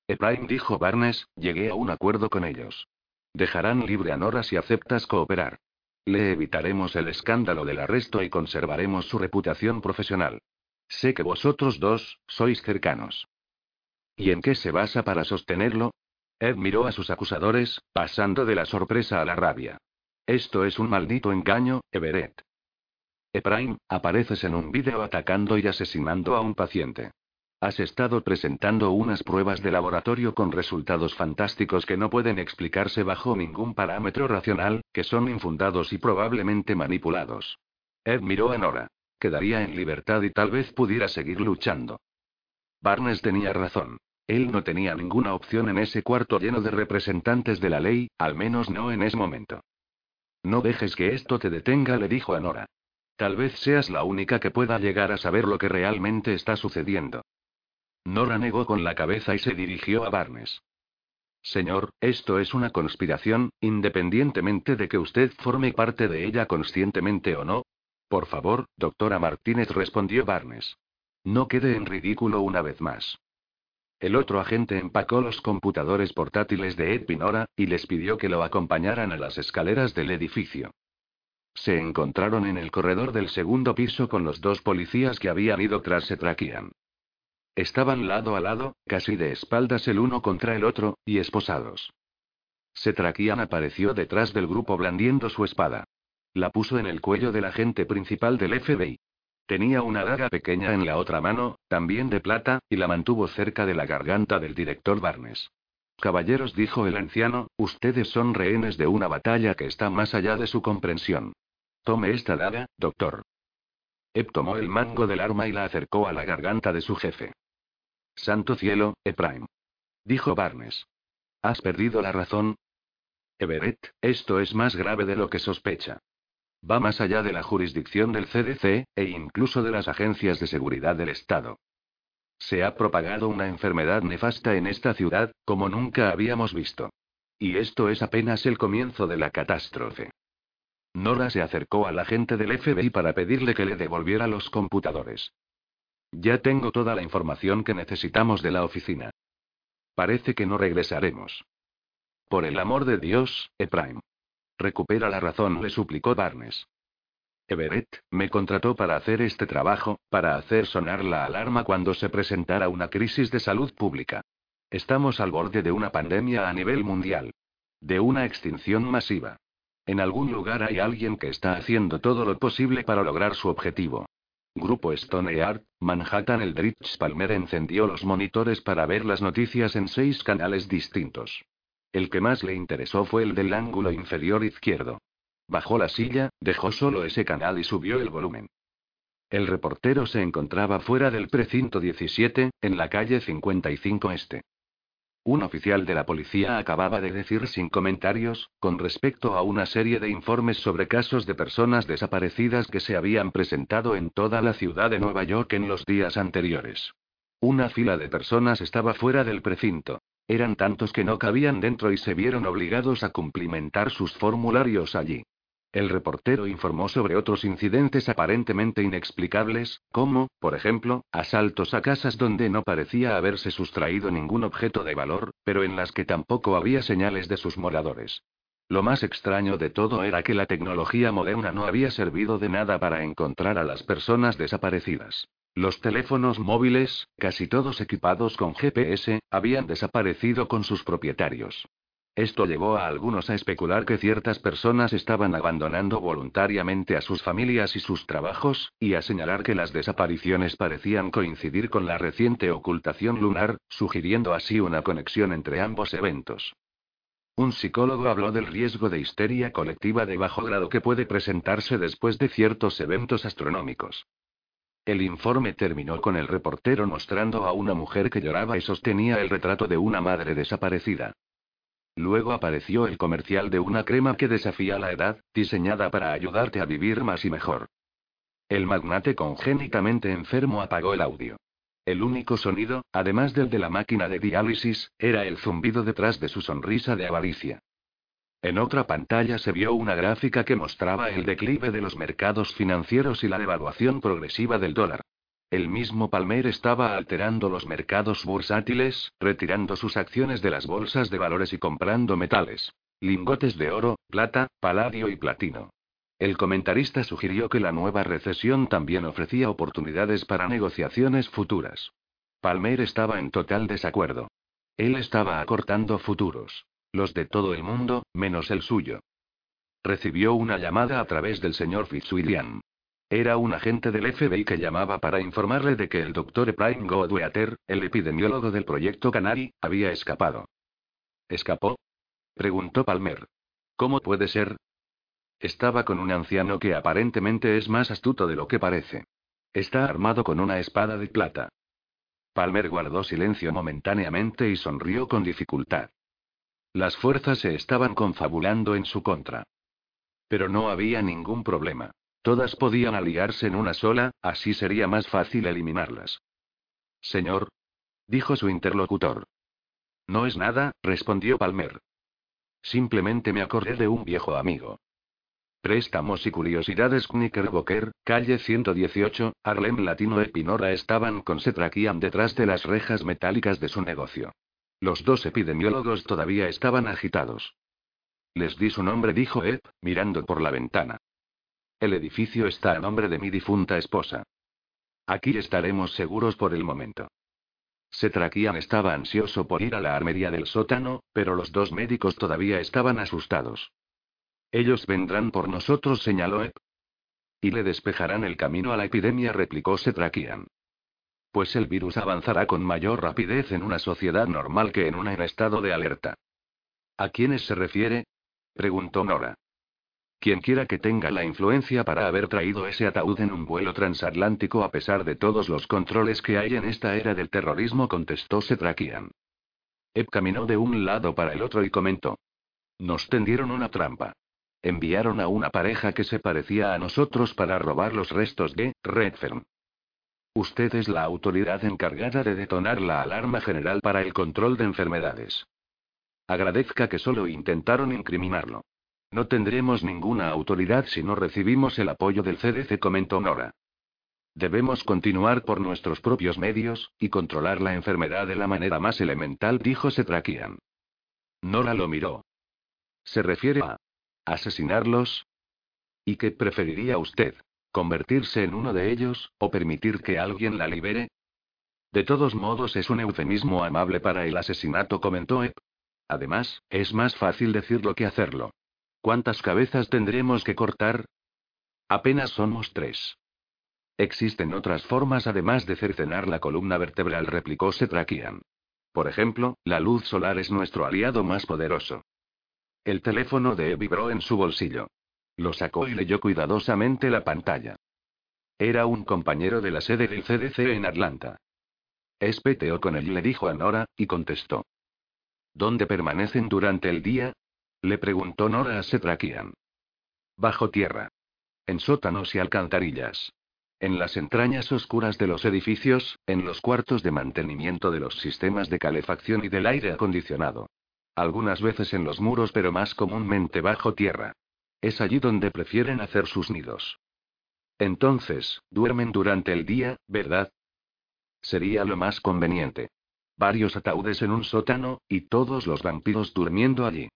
Ephraim dijo Barnes, llegué a un acuerdo con ellos. Dejarán libre a Nora si aceptas cooperar. Le evitaremos el escándalo del arresto y conservaremos su reputación profesional. Sé que vosotros dos, sois cercanos. ¿Y en qué se basa para sostenerlo? Ed miró a sus acusadores, pasando de la sorpresa a la rabia. Esto es un maldito engaño, Everett. Ephraim, apareces en un vídeo atacando y asesinando a un paciente. Has estado presentando unas pruebas de laboratorio con resultados fantásticos que no pueden explicarse bajo ningún parámetro racional, que son infundados y probablemente manipulados. Ed miró a Nora. Quedaría en libertad y tal vez pudiera seguir luchando. Barnes tenía razón. Él no tenía ninguna opción en ese cuarto lleno de representantes de la ley, al menos no en ese momento. No dejes que esto te detenga, le dijo a Nora. Tal vez seas la única que pueda llegar a saber lo que realmente está sucediendo. Nora negó con la cabeza y se dirigió a Barnes. Señor, esto es una conspiración, independientemente de que usted forme parte de ella conscientemente o no. Por favor, doctora Martínez, respondió Barnes. No quede en ridículo una vez más. El otro agente empacó los computadores portátiles de Ed Pinora, y les pidió que lo acompañaran a las escaleras del edificio. Se encontraron en el corredor del segundo piso con los dos policías que habían ido tras Setrakian. Estaban lado a lado, casi de espaldas el uno contra el otro, y esposados. Setrakian apareció detrás del grupo blandiendo su espada. La puso en el cuello del agente principal del FBI. Tenía una daga pequeña en la otra mano, también de plata, y la mantuvo cerca de la garganta del director Barnes. Caballeros, dijo el anciano, ustedes son rehenes de una batalla que está más allá de su comprensión. Tome esta daga, doctor. Ep tomó el mango del arma y la acercó a la garganta de su jefe. Santo cielo, Eprime. Dijo Barnes. ¿Has perdido la razón? Everett, esto es más grave de lo que sospecha. Va más allá de la jurisdicción del CDC, e incluso de las agencias de seguridad del Estado. Se ha propagado una enfermedad nefasta en esta ciudad, como nunca habíamos visto. Y esto es apenas el comienzo de la catástrofe. Nora se acercó al agente del FBI para pedirle que le devolviera los computadores. Ya tengo toda la información que necesitamos de la oficina. Parece que no regresaremos. Por el amor de Dios, Eprime. Recupera la razón, le suplicó Barnes. Everett, me contrató para hacer este trabajo, para hacer sonar la alarma cuando se presentara una crisis de salud pública. Estamos al borde de una pandemia a nivel mundial. De una extinción masiva. En algún lugar hay alguien que está haciendo todo lo posible para lograr su objetivo. Grupo Stone Manhattan Eldritch Palmer encendió los monitores para ver las noticias en seis canales distintos. El que más le interesó fue el del ángulo inferior izquierdo. Bajó la silla, dejó solo ese canal y subió el volumen. El reportero se encontraba fuera del precinto 17, en la calle 55 Este. Un oficial de la policía acababa de decir sin comentarios, con respecto a una serie de informes sobre casos de personas desaparecidas que se habían presentado en toda la ciudad de Nueva York en los días anteriores. Una fila de personas estaba fuera del precinto. Eran tantos que no cabían dentro y se vieron obligados a cumplimentar sus formularios allí. El reportero informó sobre otros incidentes aparentemente inexplicables, como, por ejemplo, asaltos a casas donde no parecía haberse sustraído ningún objeto de valor, pero en las que tampoco había señales de sus moradores. Lo más extraño de todo era que la tecnología moderna no había servido de nada para encontrar a las personas desaparecidas. Los teléfonos móviles, casi todos equipados con GPS, habían desaparecido con sus propietarios. Esto llevó a algunos a especular que ciertas personas estaban abandonando voluntariamente a sus familias y sus trabajos, y a señalar que las desapariciones parecían coincidir con la reciente ocultación lunar, sugiriendo así una conexión entre ambos eventos. Un psicólogo habló del riesgo de histeria colectiva de bajo grado que puede presentarse después de ciertos eventos astronómicos. El informe terminó con el reportero mostrando a una mujer que lloraba y sostenía el retrato de una madre desaparecida. Luego apareció el comercial de una crema que desafía la edad, diseñada para ayudarte a vivir más y mejor. El magnate congénitamente enfermo apagó el audio. El único sonido, además del de la máquina de diálisis, era el zumbido detrás de su sonrisa de avaricia. En otra pantalla se vio una gráfica que mostraba el declive de los mercados financieros y la devaluación progresiva del dólar. El mismo Palmer estaba alterando los mercados bursátiles, retirando sus acciones de las bolsas de valores y comprando metales. Lingotes de oro, plata, paladio y platino. El comentarista sugirió que la nueva recesión también ofrecía oportunidades para negociaciones futuras. Palmer estaba en total desacuerdo. Él estaba acortando futuros. Los de todo el mundo, menos el suyo. Recibió una llamada a través del señor Fitzwilliam. Era un agente del FBI que llamaba para informarle de que el doctor Prime Godweather, el epidemiólogo del proyecto Canary, había escapado. ¿Escapó? preguntó Palmer. ¿Cómo puede ser? Estaba con un anciano que aparentemente es más astuto de lo que parece. Está armado con una espada de plata. Palmer guardó silencio momentáneamente y sonrió con dificultad. Las fuerzas se estaban confabulando en su contra. Pero no había ningún problema. Todas podían aliarse en una sola, así sería más fácil eliminarlas. Señor. Dijo su interlocutor. No es nada, respondió Palmer. Simplemente me acordé de un viejo amigo. Préstamos y curiosidades Knickerbocker, calle 118, Harlem Latino Epinora estaban con Setrakian detrás de las rejas metálicas de su negocio. Los dos epidemiólogos todavía estaban agitados. Les di su nombre, dijo Ed, mirando por la ventana. El edificio está a nombre de mi difunta esposa. Aquí estaremos seguros por el momento. Setrakian estaba ansioso por ir a la armería del sótano, pero los dos médicos todavía estaban asustados. Ellos vendrán por nosotros, señaló Ep. Y le despejarán el camino a la epidemia, replicó Setrakian. Pues el virus avanzará con mayor rapidez en una sociedad normal que en una en estado de alerta. ¿A quiénes se refiere? preguntó Nora. Quien quiera que tenga la influencia para haber traído ese ataúd en un vuelo transatlántico a pesar de todos los controles que hay en esta era del terrorismo, contestó Setrakian. Eb caminó de un lado para el otro y comentó. Nos tendieron una trampa. Enviaron a una pareja que se parecía a nosotros para robar los restos de Redfern. Usted es la autoridad encargada de detonar la alarma general para el control de enfermedades. Agradezca que solo intentaron incriminarlo. No tendremos ninguna autoridad si no recibimos el apoyo del CDC, comentó Nora. Debemos continuar por nuestros propios medios, y controlar la enfermedad de la manera más elemental, dijo Setrakian. Nora lo miró. ¿Se refiere a asesinarlos? ¿Y qué preferiría usted? ¿Convertirse en uno de ellos, o permitir que alguien la libere? De todos modos es un eufemismo amable para el asesinato, comentó Ep. Además, es más fácil decirlo que hacerlo. ¿Cuántas cabezas tendremos que cortar? Apenas somos tres. Existen otras formas además de cercenar la columna vertebral, replicó Setrakian. Por ejemplo, la luz solar es nuestro aliado más poderoso. El teléfono de E vibró en su bolsillo. Lo sacó y leyó cuidadosamente la pantalla. Era un compañero de la sede del CDC en Atlanta. Es con él, le dijo a Nora, y contestó. ¿Dónde permanecen durante el día? Le preguntó Nora a Setrakian. Bajo tierra. En sótanos y alcantarillas. En las entrañas oscuras de los edificios, en los cuartos de mantenimiento de los sistemas de calefacción y del aire acondicionado. Algunas veces en los muros, pero más comúnmente bajo tierra. Es allí donde prefieren hacer sus nidos. Entonces, duermen durante el día, ¿verdad? Sería lo más conveniente. Varios ataúdes en un sótano, y todos los vampiros durmiendo allí.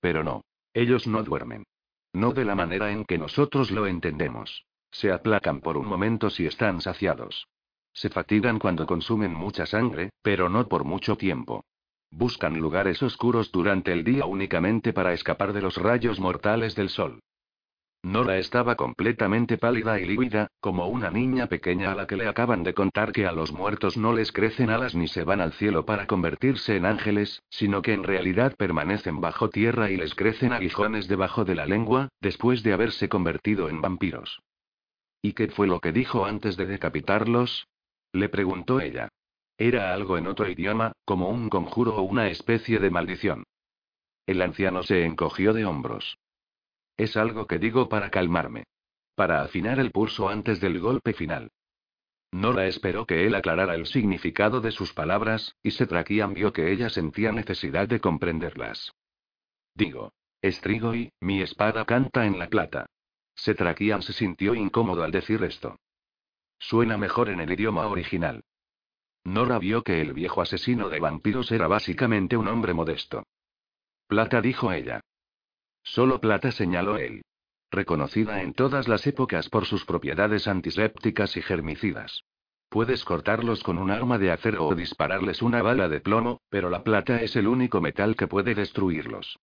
Pero no. Ellos no duermen. No de la manera en que nosotros lo entendemos. Se aplacan por un momento si están saciados. Se fatigan cuando consumen mucha sangre, pero no por mucho tiempo. Buscan lugares oscuros durante el día únicamente para escapar de los rayos mortales del sol. Nora estaba completamente pálida y lívida, como una niña pequeña a la que le acaban de contar que a los muertos no les crecen alas ni se van al cielo para convertirse en ángeles, sino que en realidad permanecen bajo tierra y les crecen aguijones debajo de la lengua, después de haberse convertido en vampiros. ¿Y qué fue lo que dijo antes de decapitarlos? Le preguntó ella. Era algo en otro idioma, como un conjuro o una especie de maldición. El anciano se encogió de hombros. Es algo que digo para calmarme. Para afinar el pulso antes del golpe final. Nora esperó que él aclarara el significado de sus palabras, y se traquían vio que ella sentía necesidad de comprenderlas. Digo. Estrigoy, mi espada canta en la plata. Setrakian se sintió incómodo al decir esto. Suena mejor en el idioma original. Nora vio que el viejo asesino de vampiros era básicamente un hombre modesto. Plata dijo ella. Solo plata señaló él. Reconocida en todas las épocas por sus propiedades antisépticas y germicidas. Puedes cortarlos con un arma de acero o dispararles una bala de plomo, pero la plata es el único metal que puede destruirlos.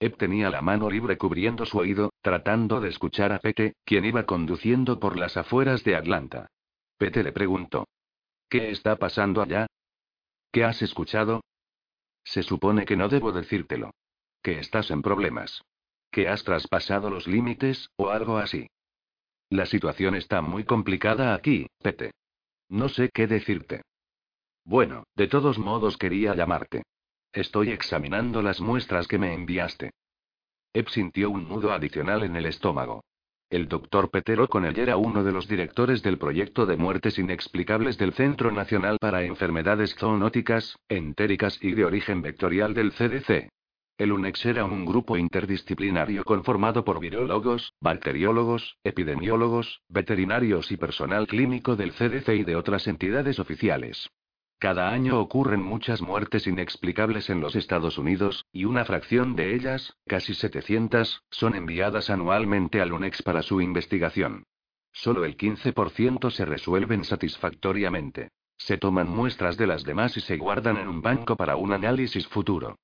Eb tenía la mano libre cubriendo su oído, tratando de escuchar a Pete, quien iba conduciendo por las afueras de Atlanta. Pete le preguntó. ¿Qué está pasando allá? ¿Qué has escuchado? Se supone que no debo decírtelo. Que estás en problemas. Que has traspasado los límites, o algo así. La situación está muy complicada aquí, Pete. No sé qué decirte. Bueno, de todos modos quería llamarte. Estoy examinando las muestras que me enviaste. Eb sintió un nudo adicional en el estómago. El doctor Peter O'Connell era uno de los directores del proyecto de muertes inexplicables del Centro Nacional para Enfermedades Zoonóticas, Entéricas y de Origen Vectorial del CDC. El UNEX era un grupo interdisciplinario conformado por virólogos, bacteriólogos, epidemiólogos, veterinarios y personal clínico del CDC y de otras entidades oficiales. Cada año ocurren muchas muertes inexplicables en los Estados Unidos, y una fracción de ellas, casi 700, son enviadas anualmente al UNEX para su investigación. Solo el 15% se resuelven satisfactoriamente. Se toman muestras de las demás y se guardan en un banco para un análisis futuro.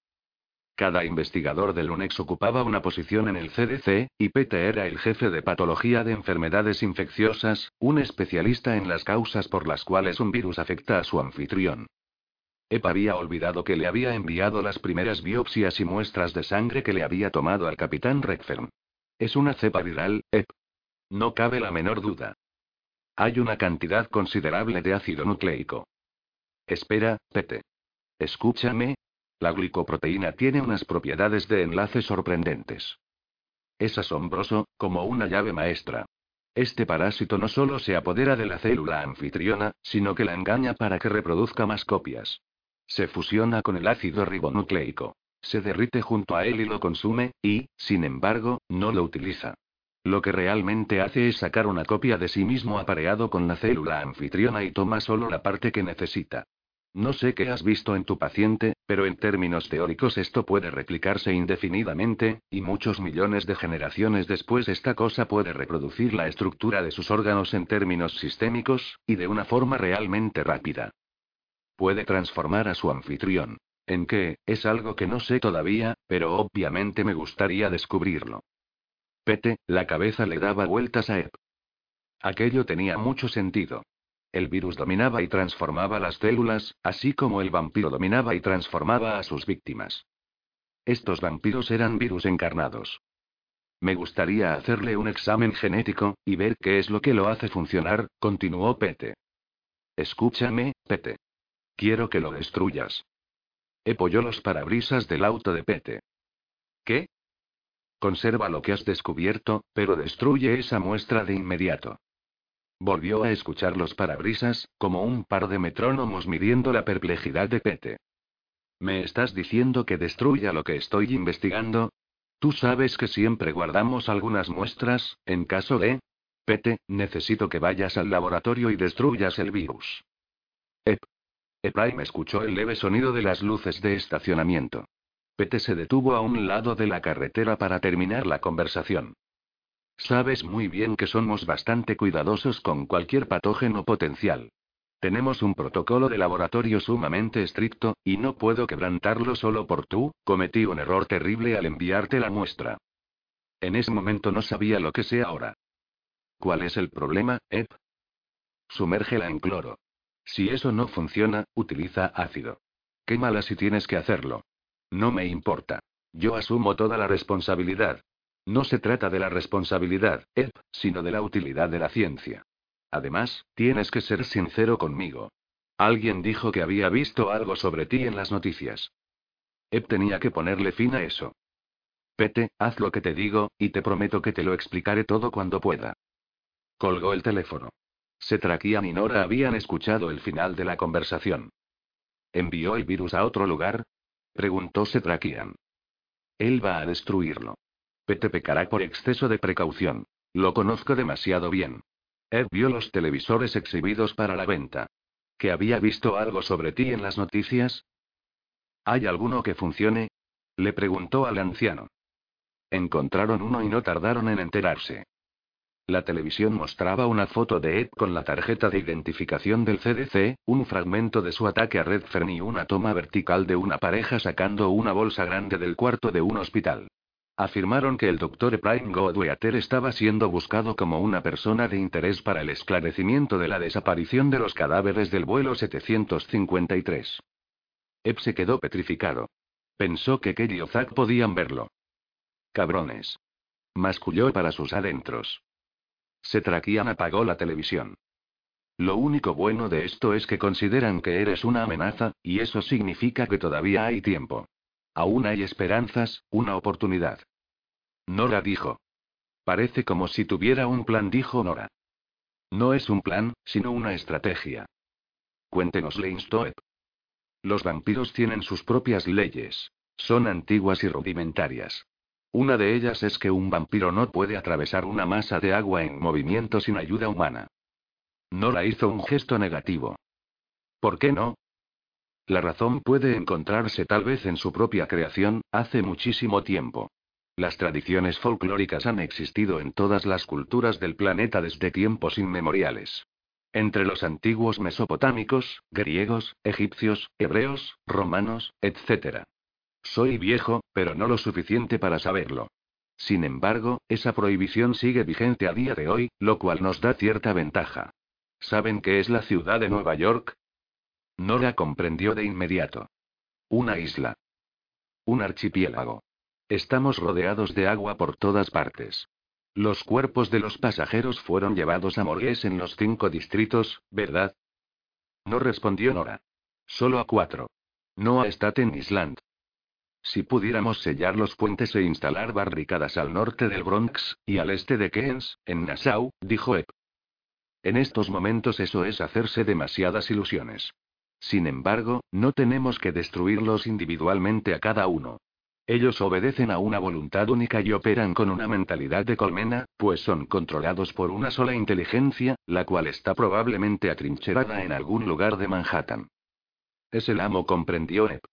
Cada investigador del UNEX ocupaba una posición en el CDC, y Pete era el jefe de patología de enfermedades infecciosas, un especialista en las causas por las cuales un virus afecta a su anfitrión. Ep había olvidado que le había enviado las primeras biopsias y muestras de sangre que le había tomado al capitán Redfern. Es una cepa viral, Ep. No cabe la menor duda. Hay una cantidad considerable de ácido nucleico. Espera, Pete. Escúchame, la glicoproteína tiene unas propiedades de enlace sorprendentes. Es asombroso, como una llave maestra. Este parásito no solo se apodera de la célula anfitriona, sino que la engaña para que reproduzca más copias. Se fusiona con el ácido ribonucleico. Se derrite junto a él y lo consume, y, sin embargo, no lo utiliza. Lo que realmente hace es sacar una copia de sí mismo apareado con la célula anfitriona y toma solo la parte que necesita. No sé qué has visto en tu paciente, pero en términos teóricos esto puede replicarse indefinidamente, y muchos millones de generaciones después esta cosa puede reproducir la estructura de sus órganos en términos sistémicos, y de una forma realmente rápida. Puede transformar a su anfitrión. ¿En qué? Es algo que no sé todavía, pero obviamente me gustaría descubrirlo. Pete, la cabeza le daba vueltas a Ep. Aquello tenía mucho sentido. El virus dominaba y transformaba las células, así como el vampiro dominaba y transformaba a sus víctimas. Estos vampiros eran virus encarnados. Me gustaría hacerle un examen genético, y ver qué es lo que lo hace funcionar, continuó Pete. Escúchame, Pete. Quiero que lo destruyas. Epolló los parabrisas del auto de Pete. ¿Qué? Conserva lo que has descubierto, pero destruye esa muestra de inmediato. Volvió a escuchar los parabrisas, como un par de metrónomos midiendo la perplejidad de Pete. ¿Me estás diciendo que destruya lo que estoy investigando? Tú sabes que siempre guardamos algunas muestras, en caso de... Pete, necesito que vayas al laboratorio y destruyas el virus. Ep. Ephraim escuchó el leve sonido de las luces de estacionamiento. Pete se detuvo a un lado de la carretera para terminar la conversación. Sabes muy bien que somos bastante cuidadosos con cualquier patógeno potencial. Tenemos un protocolo de laboratorio sumamente estricto, y no puedo quebrantarlo solo por tú, cometí un error terrible al enviarte la muestra. En ese momento no sabía lo que sé ahora. ¿Cuál es el problema, Ed? Sumérgela en cloro. Si eso no funciona, utiliza ácido. Quémala si tienes que hacerlo. No me importa. Yo asumo toda la responsabilidad, no se trata de la responsabilidad, Ed, sino de la utilidad de la ciencia. Además, tienes que ser sincero conmigo. Alguien dijo que había visto algo sobre ti en las noticias. Ed tenía que ponerle fin a eso. Pete, haz lo que te digo, y te prometo que te lo explicaré todo cuando pueda. Colgó el teléfono. Setrakian y Nora habían escuchado el final de la conversación. ¿Envió el virus a otro lugar? Preguntó Setrakian. Él va a destruirlo. Pete pecará por exceso de precaución. Lo conozco demasiado bien. Ed vio los televisores exhibidos para la venta. ¿Que había visto algo sobre ti en las noticias? ¿Hay alguno que funcione? Le preguntó al anciano. Encontraron uno y no tardaron en enterarse. La televisión mostraba una foto de Ed con la tarjeta de identificación del CDC, un fragmento de su ataque a Redfern y una toma vertical de una pareja sacando una bolsa grande del cuarto de un hospital. Afirmaron que el Dr. Prime Godweater estaba siendo buscado como una persona de interés para el esclarecimiento de la desaparición de los cadáveres del vuelo 753. Ep se quedó petrificado. Pensó que Kelly o Zack podían verlo. Cabrones. Masculló para sus adentros. Setrakian apagó la televisión. Lo único bueno de esto es que consideran que eres una amenaza, y eso significa que todavía hay tiempo. Aún hay esperanzas, una oportunidad. Nora dijo. Parece como si tuviera un plan, dijo Nora. No es un plan, sino una estrategia. Cuéntenos, le instó Los vampiros tienen sus propias leyes. Son antiguas y rudimentarias. Una de ellas es que un vampiro no puede atravesar una masa de agua en movimiento sin ayuda humana. Nora hizo un gesto negativo. ¿Por qué no? La razón puede encontrarse tal vez en su propia creación, hace muchísimo tiempo. Las tradiciones folclóricas han existido en todas las culturas del planeta desde tiempos inmemoriales. Entre los antiguos mesopotámicos, griegos, egipcios, hebreos, romanos, etc. Soy viejo, pero no lo suficiente para saberlo. Sin embargo, esa prohibición sigue vigente a día de hoy, lo cual nos da cierta ventaja. ¿Saben qué es la ciudad de Nueva York? Nora comprendió de inmediato. Una isla. Un archipiélago. Estamos rodeados de agua por todas partes. Los cuerpos de los pasajeros fueron llevados a morgues en los cinco distritos, ¿verdad? No respondió Nora. Solo a cuatro. No a Staten Island. Si pudiéramos sellar los puentes e instalar barricadas al norte del Bronx, y al este de Keynes, en Nassau, dijo Epp. En estos momentos eso es hacerse demasiadas ilusiones. Sin embargo, no tenemos que destruirlos individualmente a cada uno. Ellos obedecen a una voluntad única y operan con una mentalidad de colmena, pues son controlados por una sola inteligencia, la cual está probablemente atrincherada en algún lugar de Manhattan. Es el amo, comprendió Epp.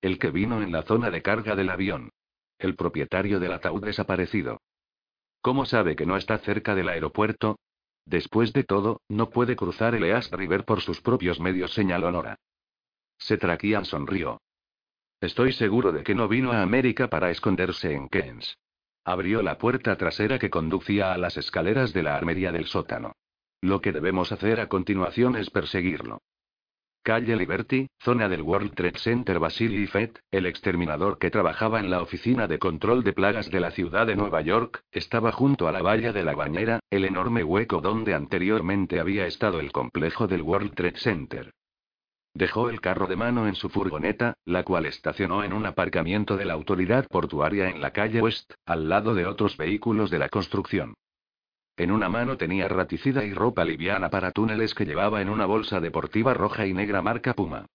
El que vino en la zona de carga del avión. El propietario del ataúd desaparecido. ¿Cómo sabe que no está cerca del aeropuerto? Después de todo, no puede cruzar el East River por sus propios medios, señaló Nora. Setrakian sonrió. Estoy seguro de que no vino a América para esconderse en Keynes. Abrió la puerta trasera que conducía a las escaleras de la armería del sótano. Lo que debemos hacer a continuación es perseguirlo. Calle Liberty, zona del World Trade Center Vasily Fett, el exterminador que trabajaba en la oficina de control de plagas de la ciudad de Nueva York, estaba junto a la valla de la bañera, el enorme hueco donde anteriormente había estado el complejo del World Trade Center. Dejó el carro de mano en su furgoneta, la cual estacionó en un aparcamiento de la autoridad portuaria en la calle West, al lado de otros vehículos de la construcción. En una mano tenía raticida y ropa liviana para túneles que llevaba en una bolsa deportiva roja y negra marca Puma.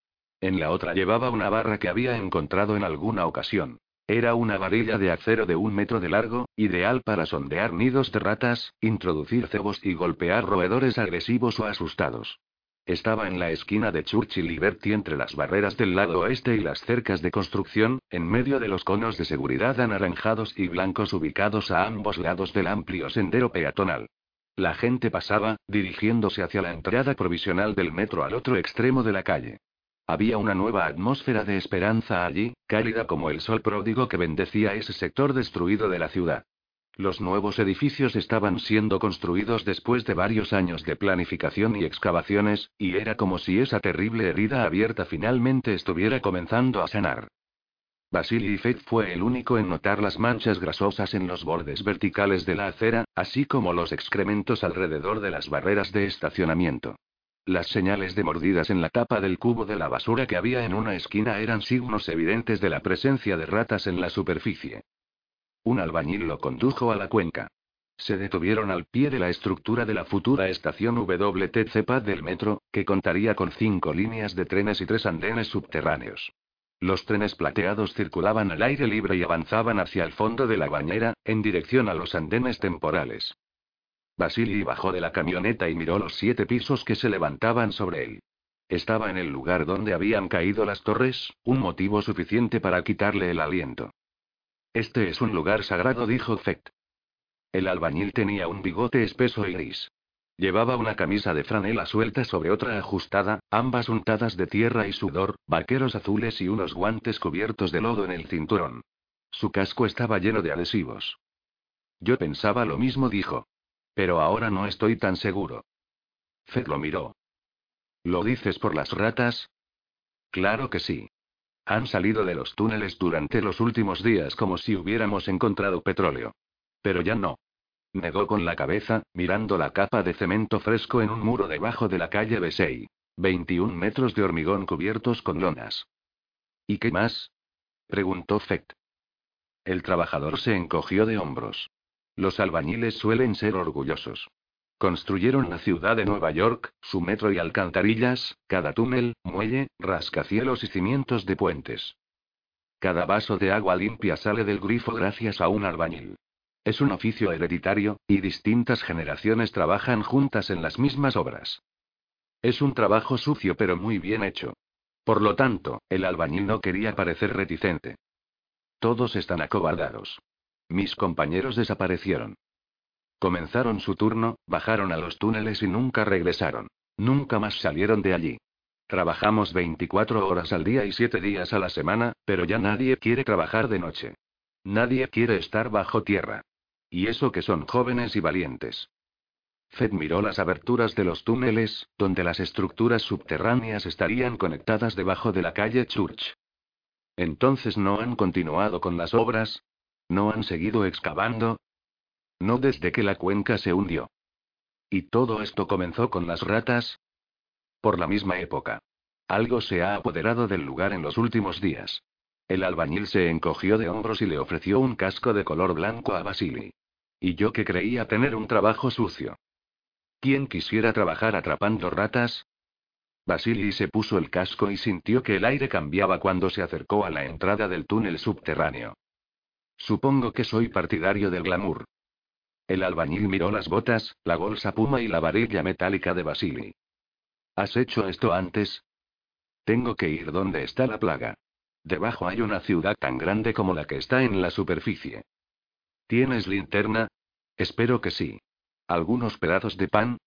En la otra llevaba una barra que había encontrado en alguna ocasión. Era una varilla de acero de un metro de largo, ideal para sondear nidos de ratas, introducir cebos y golpear roedores agresivos o asustados. Estaba en la esquina de Churchill Liberty entre las barreras del lado oeste y las cercas de construcción, en medio de los conos de seguridad anaranjados y blancos ubicados a ambos lados del amplio sendero peatonal. La gente pasaba, dirigiéndose hacia la entrada provisional del metro al otro extremo de la calle. Había una nueva atmósfera de esperanza allí, cálida como el sol pródigo que bendecía ese sector destruido de la ciudad. Los nuevos edificios estaban siendo construidos después de varios años de planificación y excavaciones, y era como si esa terrible herida abierta finalmente estuviera comenzando a sanar. Vasily Fett fue el único en notar las manchas grasosas en los bordes verticales de la acera, así como los excrementos alrededor de las barreras de estacionamiento. Las señales de mordidas en la tapa del cubo de la basura que había en una esquina eran signos evidentes de la presencia de ratas en la superficie. Un albañil lo condujo a la cuenca. Se detuvieron al pie de la estructura de la futura estación WTCP del metro, que contaría con cinco líneas de trenes y tres andenes subterráneos. Los trenes plateados circulaban al aire libre y avanzaban hacia el fondo de la bañera, en dirección a los andenes temporales. Basili bajó de la camioneta y miró los siete pisos que se levantaban sobre él. Estaba en el lugar donde habían caído las torres, un motivo suficiente para quitarle el aliento. Este es un lugar sagrado, dijo Fett. El albañil tenía un bigote espeso y gris. Llevaba una camisa de franela suelta sobre otra ajustada, ambas untadas de tierra y sudor, vaqueros azules y unos guantes cubiertos de lodo en el cinturón. Su casco estaba lleno de adhesivos. Yo pensaba lo mismo, dijo. Pero ahora no estoy tan seguro. Fed lo miró. ¿Lo dices por las ratas? Claro que sí. Han salido de los túneles durante los últimos días como si hubiéramos encontrado petróleo. Pero ya no. Negó con la cabeza, mirando la capa de cemento fresco en un muro debajo de la calle Besey. 21 metros de hormigón cubiertos con lonas. ¿Y qué más? preguntó Fett. El trabajador se encogió de hombros. Los albañiles suelen ser orgullosos. Construyeron la ciudad de Nueva York, su metro y alcantarillas, cada túnel, muelle, rascacielos y cimientos de puentes. Cada vaso de agua limpia sale del grifo gracias a un albañil. Es un oficio hereditario, y distintas generaciones trabajan juntas en las mismas obras. Es un trabajo sucio pero muy bien hecho. Por lo tanto, el albañil no quería parecer reticente. Todos están acobardados. Mis compañeros desaparecieron. Comenzaron su turno, bajaron a los túneles y nunca regresaron. Nunca más salieron de allí. Trabajamos 24 horas al día y 7 días a la semana, pero ya nadie quiere trabajar de noche. Nadie quiere estar bajo tierra. Y eso que son jóvenes y valientes. Fed miró las aberturas de los túneles, donde las estructuras subterráneas estarían conectadas debajo de la calle Church. Entonces no han continuado con las obras. No han seguido excavando. No desde que la cuenca se hundió. ¿Y todo esto comenzó con las ratas? Por la misma época. Algo se ha apoderado del lugar en los últimos días. El albañil se encogió de hombros y le ofreció un casco de color blanco a Basili. Y yo que creía tener un trabajo sucio. ¿Quién quisiera trabajar atrapando ratas? Basili se puso el casco y sintió que el aire cambiaba cuando se acercó a la entrada del túnel subterráneo. Supongo que soy partidario del glamour. El albañil miró las botas, la bolsa puma y la varilla metálica de Basili. ¿Has hecho esto antes? Tengo que ir donde está la plaga. Debajo hay una ciudad tan grande como la que está en la superficie. ¿Tienes linterna? Espero que sí. ¿Algunos pedazos de pan?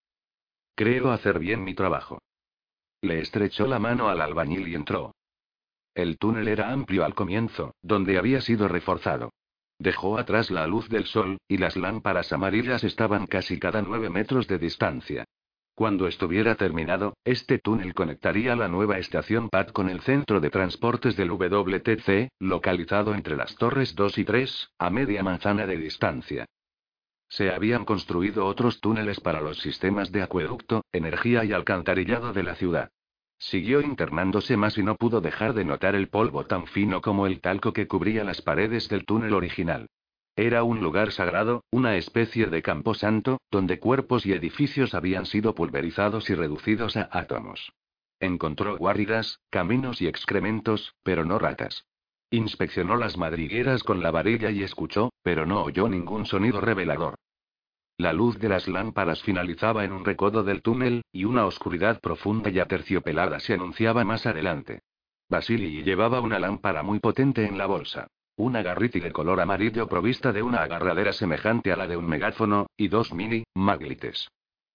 Creo hacer bien mi trabajo. Le estrechó la mano al albañil y entró. El túnel era amplio al comienzo, donde había sido reforzado. Dejó atrás la luz del sol, y las lámparas amarillas estaban casi cada nueve metros de distancia. Cuando estuviera terminado, este túnel conectaría la nueva estación PAD con el centro de transportes del WTC, localizado entre las torres 2 y 3, a media manzana de distancia. Se habían construido otros túneles para los sistemas de acueducto, energía y alcantarillado de la ciudad. Siguió internándose más y no pudo dejar de notar el polvo tan fino como el talco que cubría las paredes del túnel original. Era un lugar sagrado, una especie de camposanto, donde cuerpos y edificios habían sido pulverizados y reducidos a átomos. Encontró guaridas, caminos y excrementos, pero no ratas. Inspeccionó las madrigueras con la varilla y escuchó, pero no oyó ningún sonido revelador. La luz de las lámparas finalizaba en un recodo del túnel, y una oscuridad profunda y aterciopelada se anunciaba más adelante. Basili llevaba una lámpara muy potente en la bolsa. Una garriti de color amarillo provista de una agarradera semejante a la de un megáfono, y dos mini, maglites.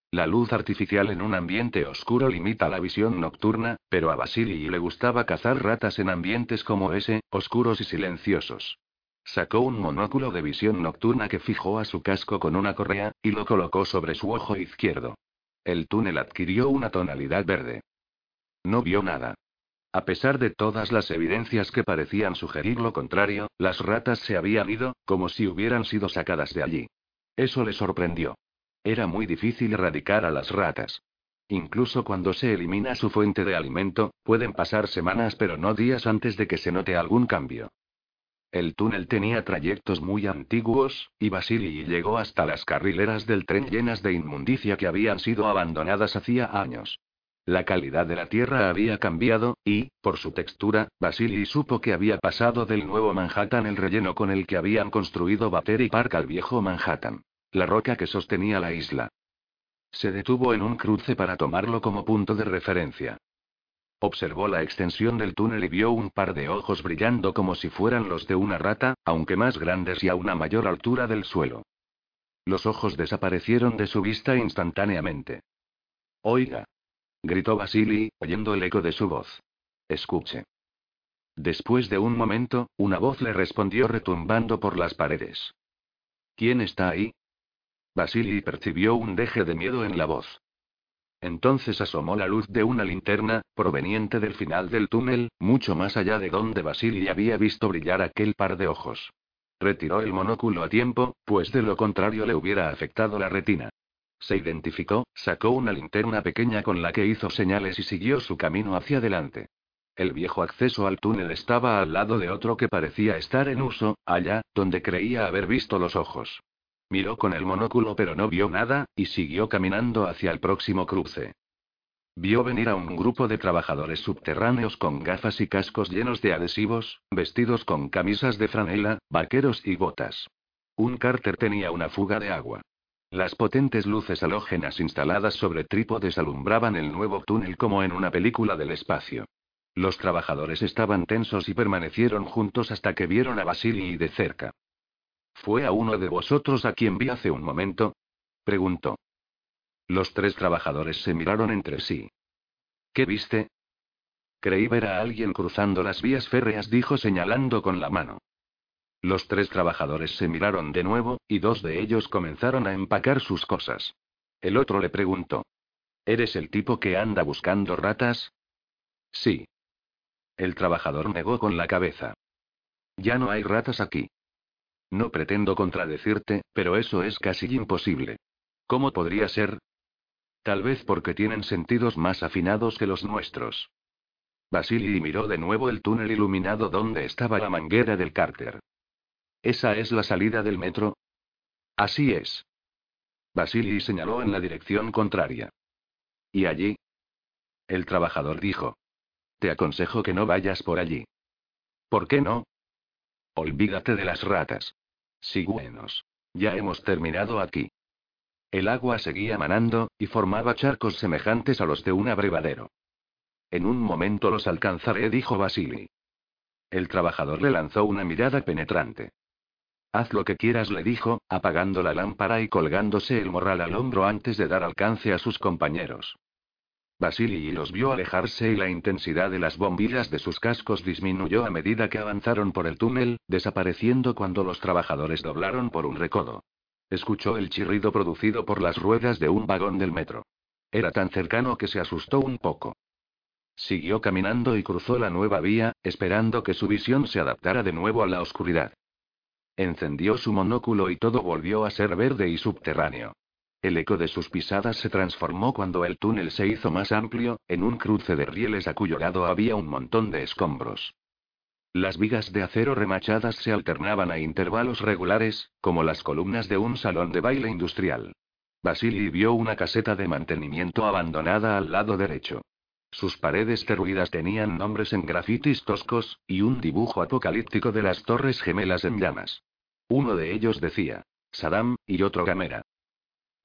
La luz artificial en un ambiente oscuro limita la visión nocturna, pero a Basili le gustaba cazar ratas en ambientes como ese, oscuros y silenciosos. Sacó un monóculo de visión nocturna que fijó a su casco con una correa, y lo colocó sobre su ojo izquierdo. El túnel adquirió una tonalidad verde. No vio nada. A pesar de todas las evidencias que parecían sugerir lo contrario, las ratas se habían ido, como si hubieran sido sacadas de allí. Eso le sorprendió. Era muy difícil erradicar a las ratas. Incluso cuando se elimina su fuente de alimento, pueden pasar semanas pero no días antes de que se note algún cambio. El túnel tenía trayectos muy antiguos, y Basili llegó hasta las carrileras del tren llenas de inmundicia que habían sido abandonadas hacía años. La calidad de la tierra había cambiado, y, por su textura, Basili supo que había pasado del nuevo Manhattan el relleno con el que habían construido Battery Park al viejo Manhattan la roca que sostenía la isla. Se detuvo en un cruce para tomarlo como punto de referencia. Observó la extensión del túnel y vio un par de ojos brillando como si fueran los de una rata, aunque más grandes y a una mayor altura del suelo. Los ojos desaparecieron de su vista instantáneamente. Oiga. gritó Basili, oyendo el eco de su voz. Escuche. Después de un momento, una voz le respondió retumbando por las paredes. ¿Quién está ahí? Basili percibió un deje de miedo en la voz. Entonces asomó la luz de una linterna, proveniente del final del túnel, mucho más allá de donde Basili había visto brillar aquel par de ojos. Retiró el monóculo a tiempo, pues de lo contrario le hubiera afectado la retina. Se identificó, sacó una linterna pequeña con la que hizo señales y siguió su camino hacia adelante. El viejo acceso al túnel estaba al lado de otro que parecía estar en uso, allá, donde creía haber visto los ojos. Miró con el monóculo pero no vio nada, y siguió caminando hacia el próximo cruce. Vio venir a un grupo de trabajadores subterráneos con gafas y cascos llenos de adhesivos, vestidos con camisas de franela, vaqueros y botas. Un cárter tenía una fuga de agua. Las potentes luces halógenas instaladas sobre trípodes alumbraban el nuevo túnel como en una película del espacio. Los trabajadores estaban tensos y permanecieron juntos hasta que vieron a Basili de cerca. ¿Fue a uno de vosotros a quien vi hace un momento? Preguntó. Los tres trabajadores se miraron entre sí. ¿Qué viste? Creí ver a alguien cruzando las vías férreas, dijo señalando con la mano. Los tres trabajadores se miraron de nuevo, y dos de ellos comenzaron a empacar sus cosas. El otro le preguntó. ¿Eres el tipo que anda buscando ratas? Sí. El trabajador negó con la cabeza. Ya no hay ratas aquí. No pretendo contradecirte, pero eso es casi imposible. ¿Cómo podría ser? Tal vez porque tienen sentidos más afinados que los nuestros. Basili miró de nuevo el túnel iluminado donde estaba la manguera del cárter. ¿Esa es la salida del metro? Así es. Basili señaló en la dirección contraria. ¿Y allí? El trabajador dijo. Te aconsejo que no vayas por allí. ¿Por qué no? Olvídate de las ratas. Sigüenos. Ya hemos terminado aquí. El agua seguía manando, y formaba charcos semejantes a los de un abrevadero. En un momento los alcanzaré, dijo Basili. El trabajador le lanzó una mirada penetrante. Haz lo que quieras, le dijo, apagando la lámpara y colgándose el morral al hombro antes de dar alcance a sus compañeros. Basili los vio alejarse y la intensidad de las bombillas de sus cascos disminuyó a medida que avanzaron por el túnel, desapareciendo cuando los trabajadores doblaron por un recodo. Escuchó el chirrido producido por las ruedas de un vagón del metro. Era tan cercano que se asustó un poco. Siguió caminando y cruzó la nueva vía, esperando que su visión se adaptara de nuevo a la oscuridad. Encendió su monóculo y todo volvió a ser verde y subterráneo. El eco de sus pisadas se transformó cuando el túnel se hizo más amplio, en un cruce de rieles a cuyo lado había un montón de escombros. Las vigas de acero remachadas se alternaban a intervalos regulares, como las columnas de un salón de baile industrial. Basili vio una caseta de mantenimiento abandonada al lado derecho. Sus paredes derruidas tenían nombres en grafitis toscos, y un dibujo apocalíptico de las torres gemelas en llamas. Uno de ellos decía, Saddam, y otro Gamera.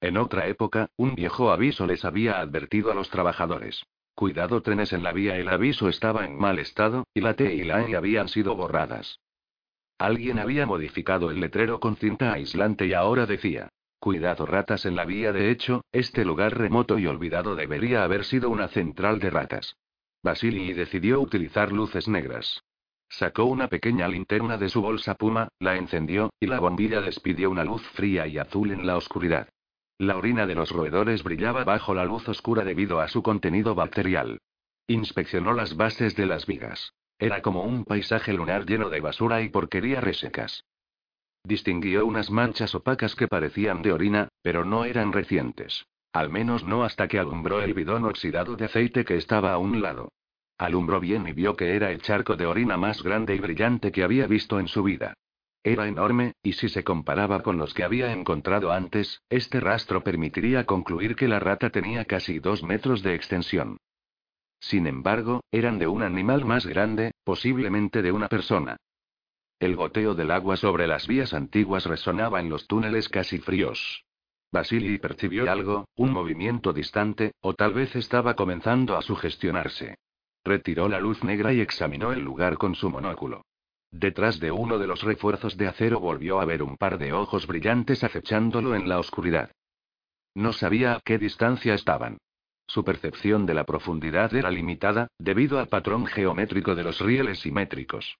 En otra época, un viejo aviso les había advertido a los trabajadores. Cuidado trenes en la vía, el aviso estaba en mal estado, y la T y la E habían sido borradas. Alguien había modificado el letrero con cinta aislante y ahora decía, Cuidado ratas en la vía. De hecho, este lugar remoto y olvidado debería haber sido una central de ratas. Basili decidió utilizar luces negras. Sacó una pequeña linterna de su bolsa puma, la encendió, y la bombilla despidió una luz fría y azul en la oscuridad. La orina de los roedores brillaba bajo la luz oscura debido a su contenido bacterial. Inspeccionó las bases de las vigas. Era como un paisaje lunar lleno de basura y porquería resecas. Distinguió unas manchas opacas que parecían de orina, pero no eran recientes. Al menos no hasta que alumbró el bidón oxidado de aceite que estaba a un lado. Alumbró bien y vio que era el charco de orina más grande y brillante que había visto en su vida. Era enorme, y si se comparaba con los que había encontrado antes, este rastro permitiría concluir que la rata tenía casi dos metros de extensión. Sin embargo, eran de un animal más grande, posiblemente de una persona. El goteo del agua sobre las vías antiguas resonaba en los túneles casi fríos. Basili percibió algo, un movimiento distante, o tal vez estaba comenzando a sugestionarse. Retiró la luz negra y examinó el lugar con su monóculo. Detrás de uno de los refuerzos de acero volvió a ver un par de ojos brillantes acechándolo en la oscuridad. No sabía a qué distancia estaban. Su percepción de la profundidad era limitada, debido al patrón geométrico de los rieles simétricos.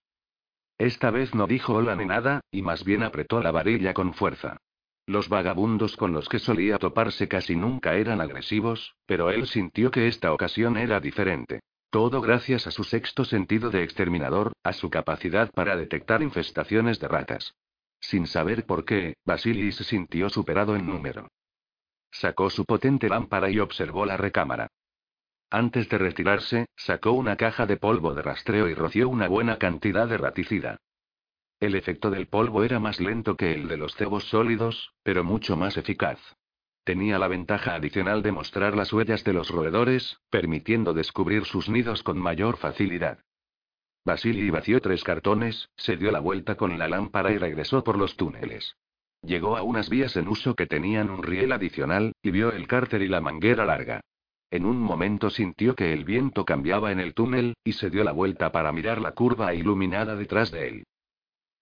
Esta vez no dijo hola ni nada, y más bien apretó la varilla con fuerza. Los vagabundos con los que solía toparse casi nunca eran agresivos, pero él sintió que esta ocasión era diferente. Todo gracias a su sexto sentido de exterminador, a su capacidad para detectar infestaciones de ratas. Sin saber por qué, Basili se sintió superado en número. Sacó su potente lámpara y observó la recámara. Antes de retirarse, sacó una caja de polvo de rastreo y roció una buena cantidad de raticida. El efecto del polvo era más lento que el de los cebos sólidos, pero mucho más eficaz. Tenía la ventaja adicional de mostrar las huellas de los roedores, permitiendo descubrir sus nidos con mayor facilidad. Basili vació tres cartones, se dio la vuelta con la lámpara y regresó por los túneles. Llegó a unas vías en uso que tenían un riel adicional, y vio el cárter y la manguera larga. En un momento sintió que el viento cambiaba en el túnel, y se dio la vuelta para mirar la curva iluminada detrás de él.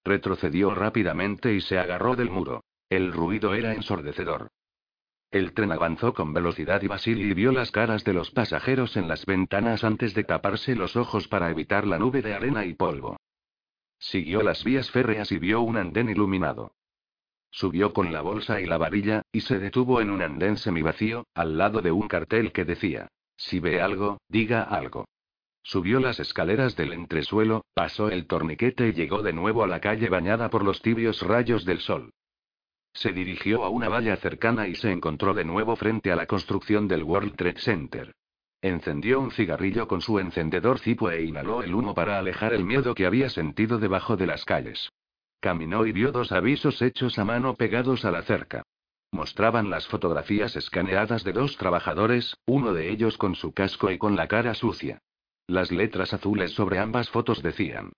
Retrocedió rápidamente y se agarró del muro. El ruido era ensordecedor. El tren avanzó con velocidad y Basili vio las caras de los pasajeros en las ventanas antes de taparse los ojos para evitar la nube de arena y polvo. Siguió las vías férreas y vio un andén iluminado. Subió con la bolsa y la varilla, y se detuvo en un andén semivacío, al lado de un cartel que decía, si ve algo, diga algo. Subió las escaleras del entresuelo, pasó el torniquete y llegó de nuevo a la calle bañada por los tibios rayos del sol. Se dirigió a una valla cercana y se encontró de nuevo frente a la construcción del World Trade Center. Encendió un cigarrillo con su encendedor cipo e inhaló el humo para alejar el miedo que había sentido debajo de las calles. Caminó y vio dos avisos hechos a mano pegados a la cerca. Mostraban las fotografías escaneadas de dos trabajadores, uno de ellos con su casco y con la cara sucia. Las letras azules sobre ambas fotos decían,